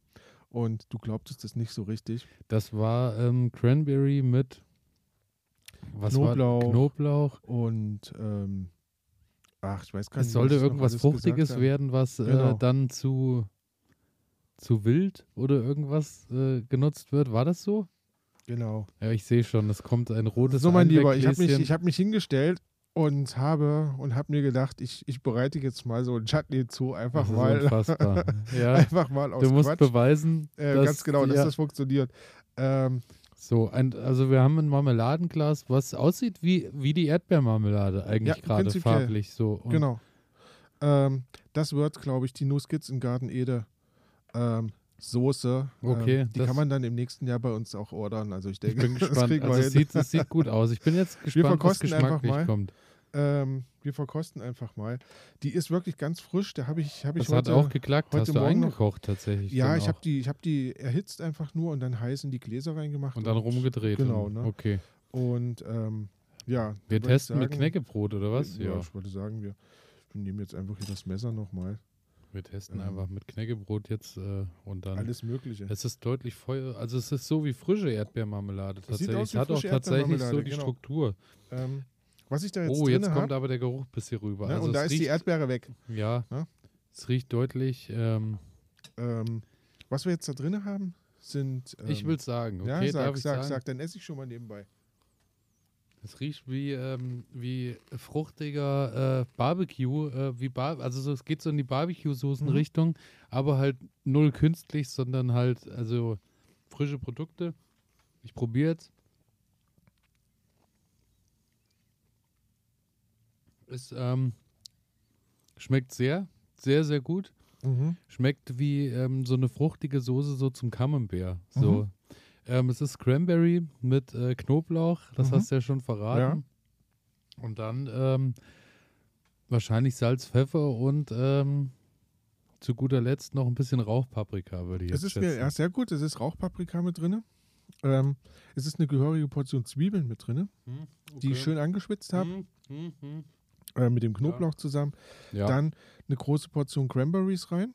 Und du glaubtest das nicht so richtig. Das war ähm, Cranberry mit was Knoblauch. War? Knoblauch. Und ähm, ach, ich weiß gar nicht. Es sollte irgendwas Fruchtiges werden, was Genau. äh, dann zu, zu wild oder irgendwas äh, genutzt wird. War das so? Genau. Ja, ich sehe schon, es kommt ein rotes So, mein Lieber, ich habe mich, ich hab mich hingestellt und habe und habe mir gedacht, ich, ich bereite jetzt mal so ein Chutney zu, einfach Das mal, [laughs] ja, einfach mal aus du musst Quatsch. beweisen, Äh, ganz genau, dass das funktioniert. Ähm, so ein, also wir haben ein Marmeladenglas, was aussieht wie, wie die Erdbeermarmelade eigentlich Ja, gerade farblich so. Und genau. Ähm, das wird, glaube ich, die Nuss in Garten Ede ähm, Soße. Okay, ähm, die das- kann man dann im nächsten Jahr bei uns auch ordern. Also ich Ich denke, bin [laughs] das gespannt. wir Also es sieht, es sieht gut aus. Ich bin jetzt gespannt, was verkosten einfach geschmacklich mal. kommt. Ähm, wir verkosten einfach mal. Die ist wirklich ganz frisch. Da habe ich, hab ich Das hat auch geklackt. heute Hast du Morgen eingekocht tatsächlich? ja, ich habe die, ich hab die erhitzt einfach nur und dann heiß in die Gläser reingemacht. Und dann rumgedreht. Genau, und, ne? Okay. Und ähm, ja. Wir testen mit sagen- Knäckebrot oder was? Ja, Ja. ich würde sagen, wir, wir nehmen jetzt einfach hier das Messer nochmal. Wir testen Ähm. einfach mit Knäckebrot jetzt äh, und dann. Alles Mögliche. Es ist deutlich Feuer, also es ist so wie frische Erdbeermarmelade Das sieht tatsächlich. aus Es wie hat auch tatsächlich so die genau. Struktur. Ähm, was ich da jetzt oh, jetzt kommt aber der Geruch bis hier rüber. ne, also und da es ist die Erdbeere weg. Ja, Ne? es riecht deutlich. Ähm, Ähm, was wir jetzt da drin haben, sind. Ähm, ich will sagen, okay, ja, sag, sag, sag, dann esse ich schon mal nebenbei. Es riecht wie, ähm, wie fruchtiger äh, Barbecue, äh, wie Bar also so, es geht so in die Barbecue-Soßen-Richtung, aber halt null künstlich, sondern halt also frische Produkte. Ich probiere jetzt. Es ähm, schmeckt sehr, sehr, sehr gut. Mhm. Schmeckt wie ähm, so eine fruchtige Soße so zum Camembert. So. Ähm, es ist Cranberry mit äh, Knoblauch, das Mhm. hast du ja schon verraten. Und dann ähm, wahrscheinlich Salz, Pfeffer und ähm, zu guter Letzt noch ein bisschen Rauchpaprika, würde ich Es jetzt ist schätzen. ja, sehr gut. Es ist Rauchpaprika mit drin. Ähm, es ist eine gehörige Portion Zwiebeln mit drin, Hm, die ich okay. schön angeschwitzt habe, Hm, hm, hm. Äh, mit dem Knoblauch zusammen. Ja. Dann eine große Portion Cranberries rein.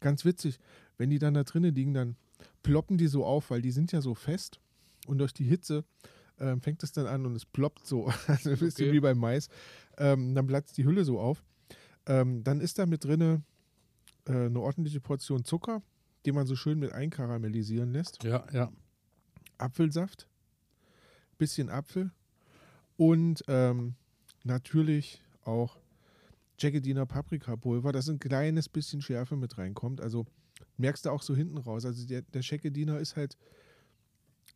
Ganz witzig, wenn die dann da drinnen liegen, dann ploppen die so auf, weil die sind ja so fest und durch die Hitze ähm, fängt es dann an und es ploppt so, [laughs] also ein bisschen Okay. wie beim Mais. Ähm, dann platzt die Hülle so auf. Ähm, dann ist da mit drinne äh, eine ordentliche Portion Zucker, den man so schön mit einkaramellisieren lässt. ja, ja. Apfelsaft, bisschen Apfel und ähm, natürlich auch Jaggediner Paprikapulver, dass ein kleines bisschen Schärfe mit reinkommt. Also merkst du auch so hinten raus. Also der, der Jaggediner ist halt,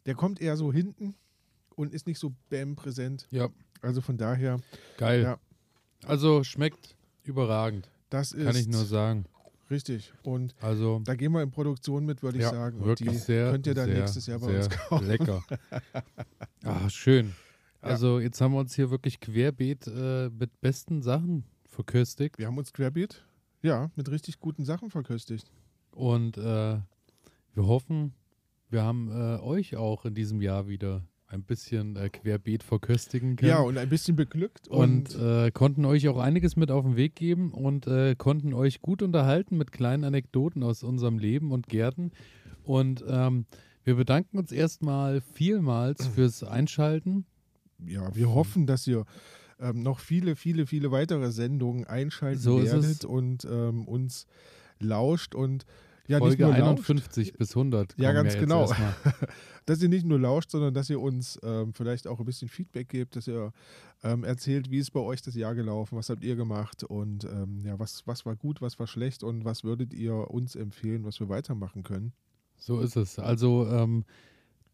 der kommt eher so hinten und ist nicht so bam präsent. Ja, Also von daher, geil. Ja. Also schmeckt überragend, das ist kann ich nur sagen. richtig. Und Also da gehen wir in Produktion mit, würde ich ja, sagen. Und wirklich die sehr, könnt ihr dann sehr, nächstes Jahr bei uns kaufen. lecker. [laughs] ah, schön. Ja. Also jetzt haben wir uns hier wirklich querbeet äh, mit besten Sachen verköstigt. Wir haben uns querbeet, ja, mit richtig guten Sachen verköstigt. Und äh, wir hoffen, wir haben äh, euch auch in diesem Jahr wieder ein bisschen äh, querbeet verköstigen können. Ja, und ein bisschen beglückt und und, äh, konnten euch auch einiges mit auf den Weg geben und äh, konnten euch gut unterhalten mit kleinen Anekdoten aus unserem Leben und Gärten. Und ähm, wir bedanken uns erstmal vielmals fürs Einschalten. Ja, wir hoffen, dass ihr ähm, noch viele, viele, viele weitere Sendungen einschalten So werdet und ähm, uns lauscht und ja, Folge nicht nur lauscht, 51 bis 100. Ja, ganz genau. [laughs] dass ihr nicht nur lauscht, sondern dass ihr uns ähm, vielleicht auch ein bisschen Feedback gebt, dass ihr ähm, erzählt, wie ist bei euch das Jahr gelaufen, was habt ihr gemacht und ähm, ja, was, was war gut, was war schlecht und was würdet ihr uns empfehlen, was wir weitermachen können. So ist es. Also ähm,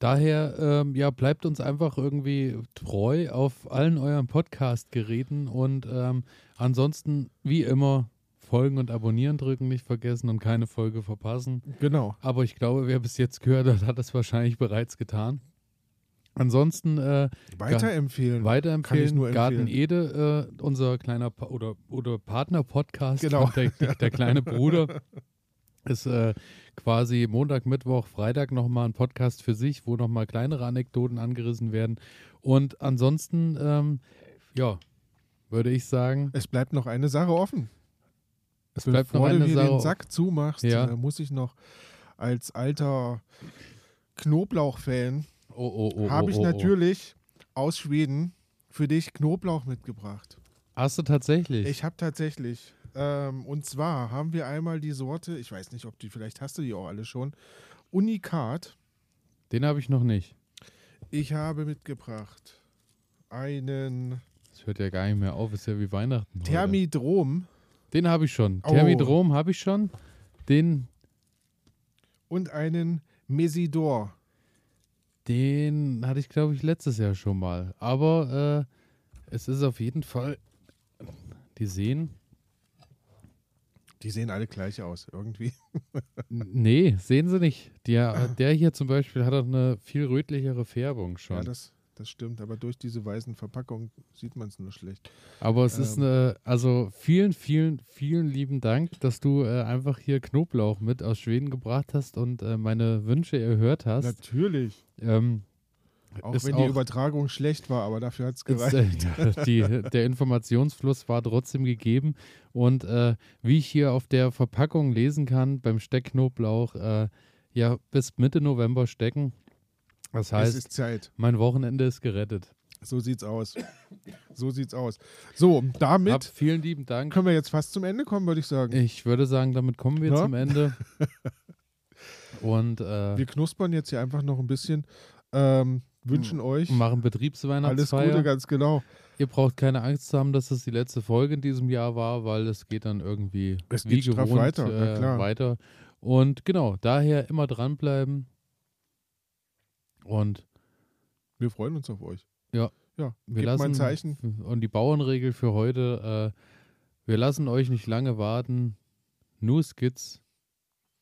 daher, ähm, ja, bleibt uns einfach irgendwie treu auf allen euren Podcast-Geräten und ähm, ansonsten, wie immer, folgen und abonnieren drücken nicht vergessen und keine Folge verpassen. Genau. Aber ich glaube, wer bis jetzt gehört hat, hat das wahrscheinlich bereits getan. Ansonsten äh, Weiterempfehlen. weiterempfehlen, Garten. Ede, äh, unser kleiner pa oder, oder Partner-Podcast, Genau. [laughs] der, der kleine Bruder, [laughs] ist äh, quasi Montag, Mittwoch, Freitag nochmal ein Podcast für sich, wo nochmal kleinere Anekdoten angerissen werden. Und ansonsten, ähm, ja, würde ich sagen, Es bleibt noch eine Sache offen. es bleibt noch Bevor du eine hier Sache. den Sack zumachst, Ja. äh, muss ich noch als alter Knoblauch-Fan, Oh, oh, oh, habe oh, ich oh, oh. natürlich aus Schweden für dich Knoblauch mitgebracht. Hast du tatsächlich? Ich habe tatsächlich, ähm, und zwar haben wir einmal die Sorte, ich weiß nicht, ob die, vielleicht hast du die auch alle schon, Unikat. Den habe ich noch nicht. Ich habe mitgebracht einen Das hört ja gar nicht mehr auf, ist ja wie Weihnachten. heute. Thermidrom Den habe ich schon. Oh. Thermidrom habe ich schon. Den, und einen Mesidor. den hatte ich, glaube ich, letztes Jahr schon mal. Aber äh, es ist auf jeden Fall. Die sehen. Die sehen alle gleich aus, irgendwie. Nee, sehen sie nicht. Der, der hier zum Beispiel hat auch eine viel rötlichere Färbung schon. Ja, das, das stimmt, aber durch diese weißen Verpackungen sieht man es nur schlecht. Aber es ist Ähm. eine, also vielen, vielen, vielen lieben Dank, dass du äh, einfach hier Knoblauch mit aus Schweden gebracht hast und äh, meine Wünsche erhört hast. Natürlich. Ähm, Auch Ist wenn die auch- Übertragung schlecht war, aber dafür hat es ist, gereicht. äh, [laughs] die, der Informationsfluss war trotzdem gegeben. Und äh, wie ich hier auf der Verpackung lesen kann, beim Steckknoblauch, äh, ja, bis Mitte November stecken. Das heißt, mein Wochenende ist gerettet. So sieht's aus. So sieht's aus. So, damit Hab vielen lieben Dank. können wir jetzt fast zum Ende kommen, würde ich sagen. Ich würde sagen, damit kommen wir Ja? zum Ende. [laughs] Und äh, Wir knuspern jetzt hier einfach noch ein bisschen. Ähm, wünschen euch machen alles Gute, Betriebsweihnachtsfeier. ganz genau. Ihr braucht keine Angst zu haben, dass das die letzte Folge in diesem Jahr war, weil es geht dann irgendwie Es wie gewohnt weiter, äh, weiter. Und genau, daher immer dranbleiben. Und Wir freuen uns auf euch. Ja. Ja, wir lassen mal ein Zeichen. Und die Bauernregel für heute, äh, wir lassen euch nicht lange warten. Nur Skits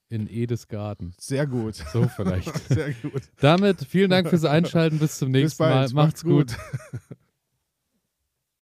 in Edes Garten. Sehr gut. So vielleicht. [laughs] Sehr gut. Damit vielen Dank fürs Einschalten. Bis zum Bis nächsten bald. Mal. Macht's gut. gut. [laughs]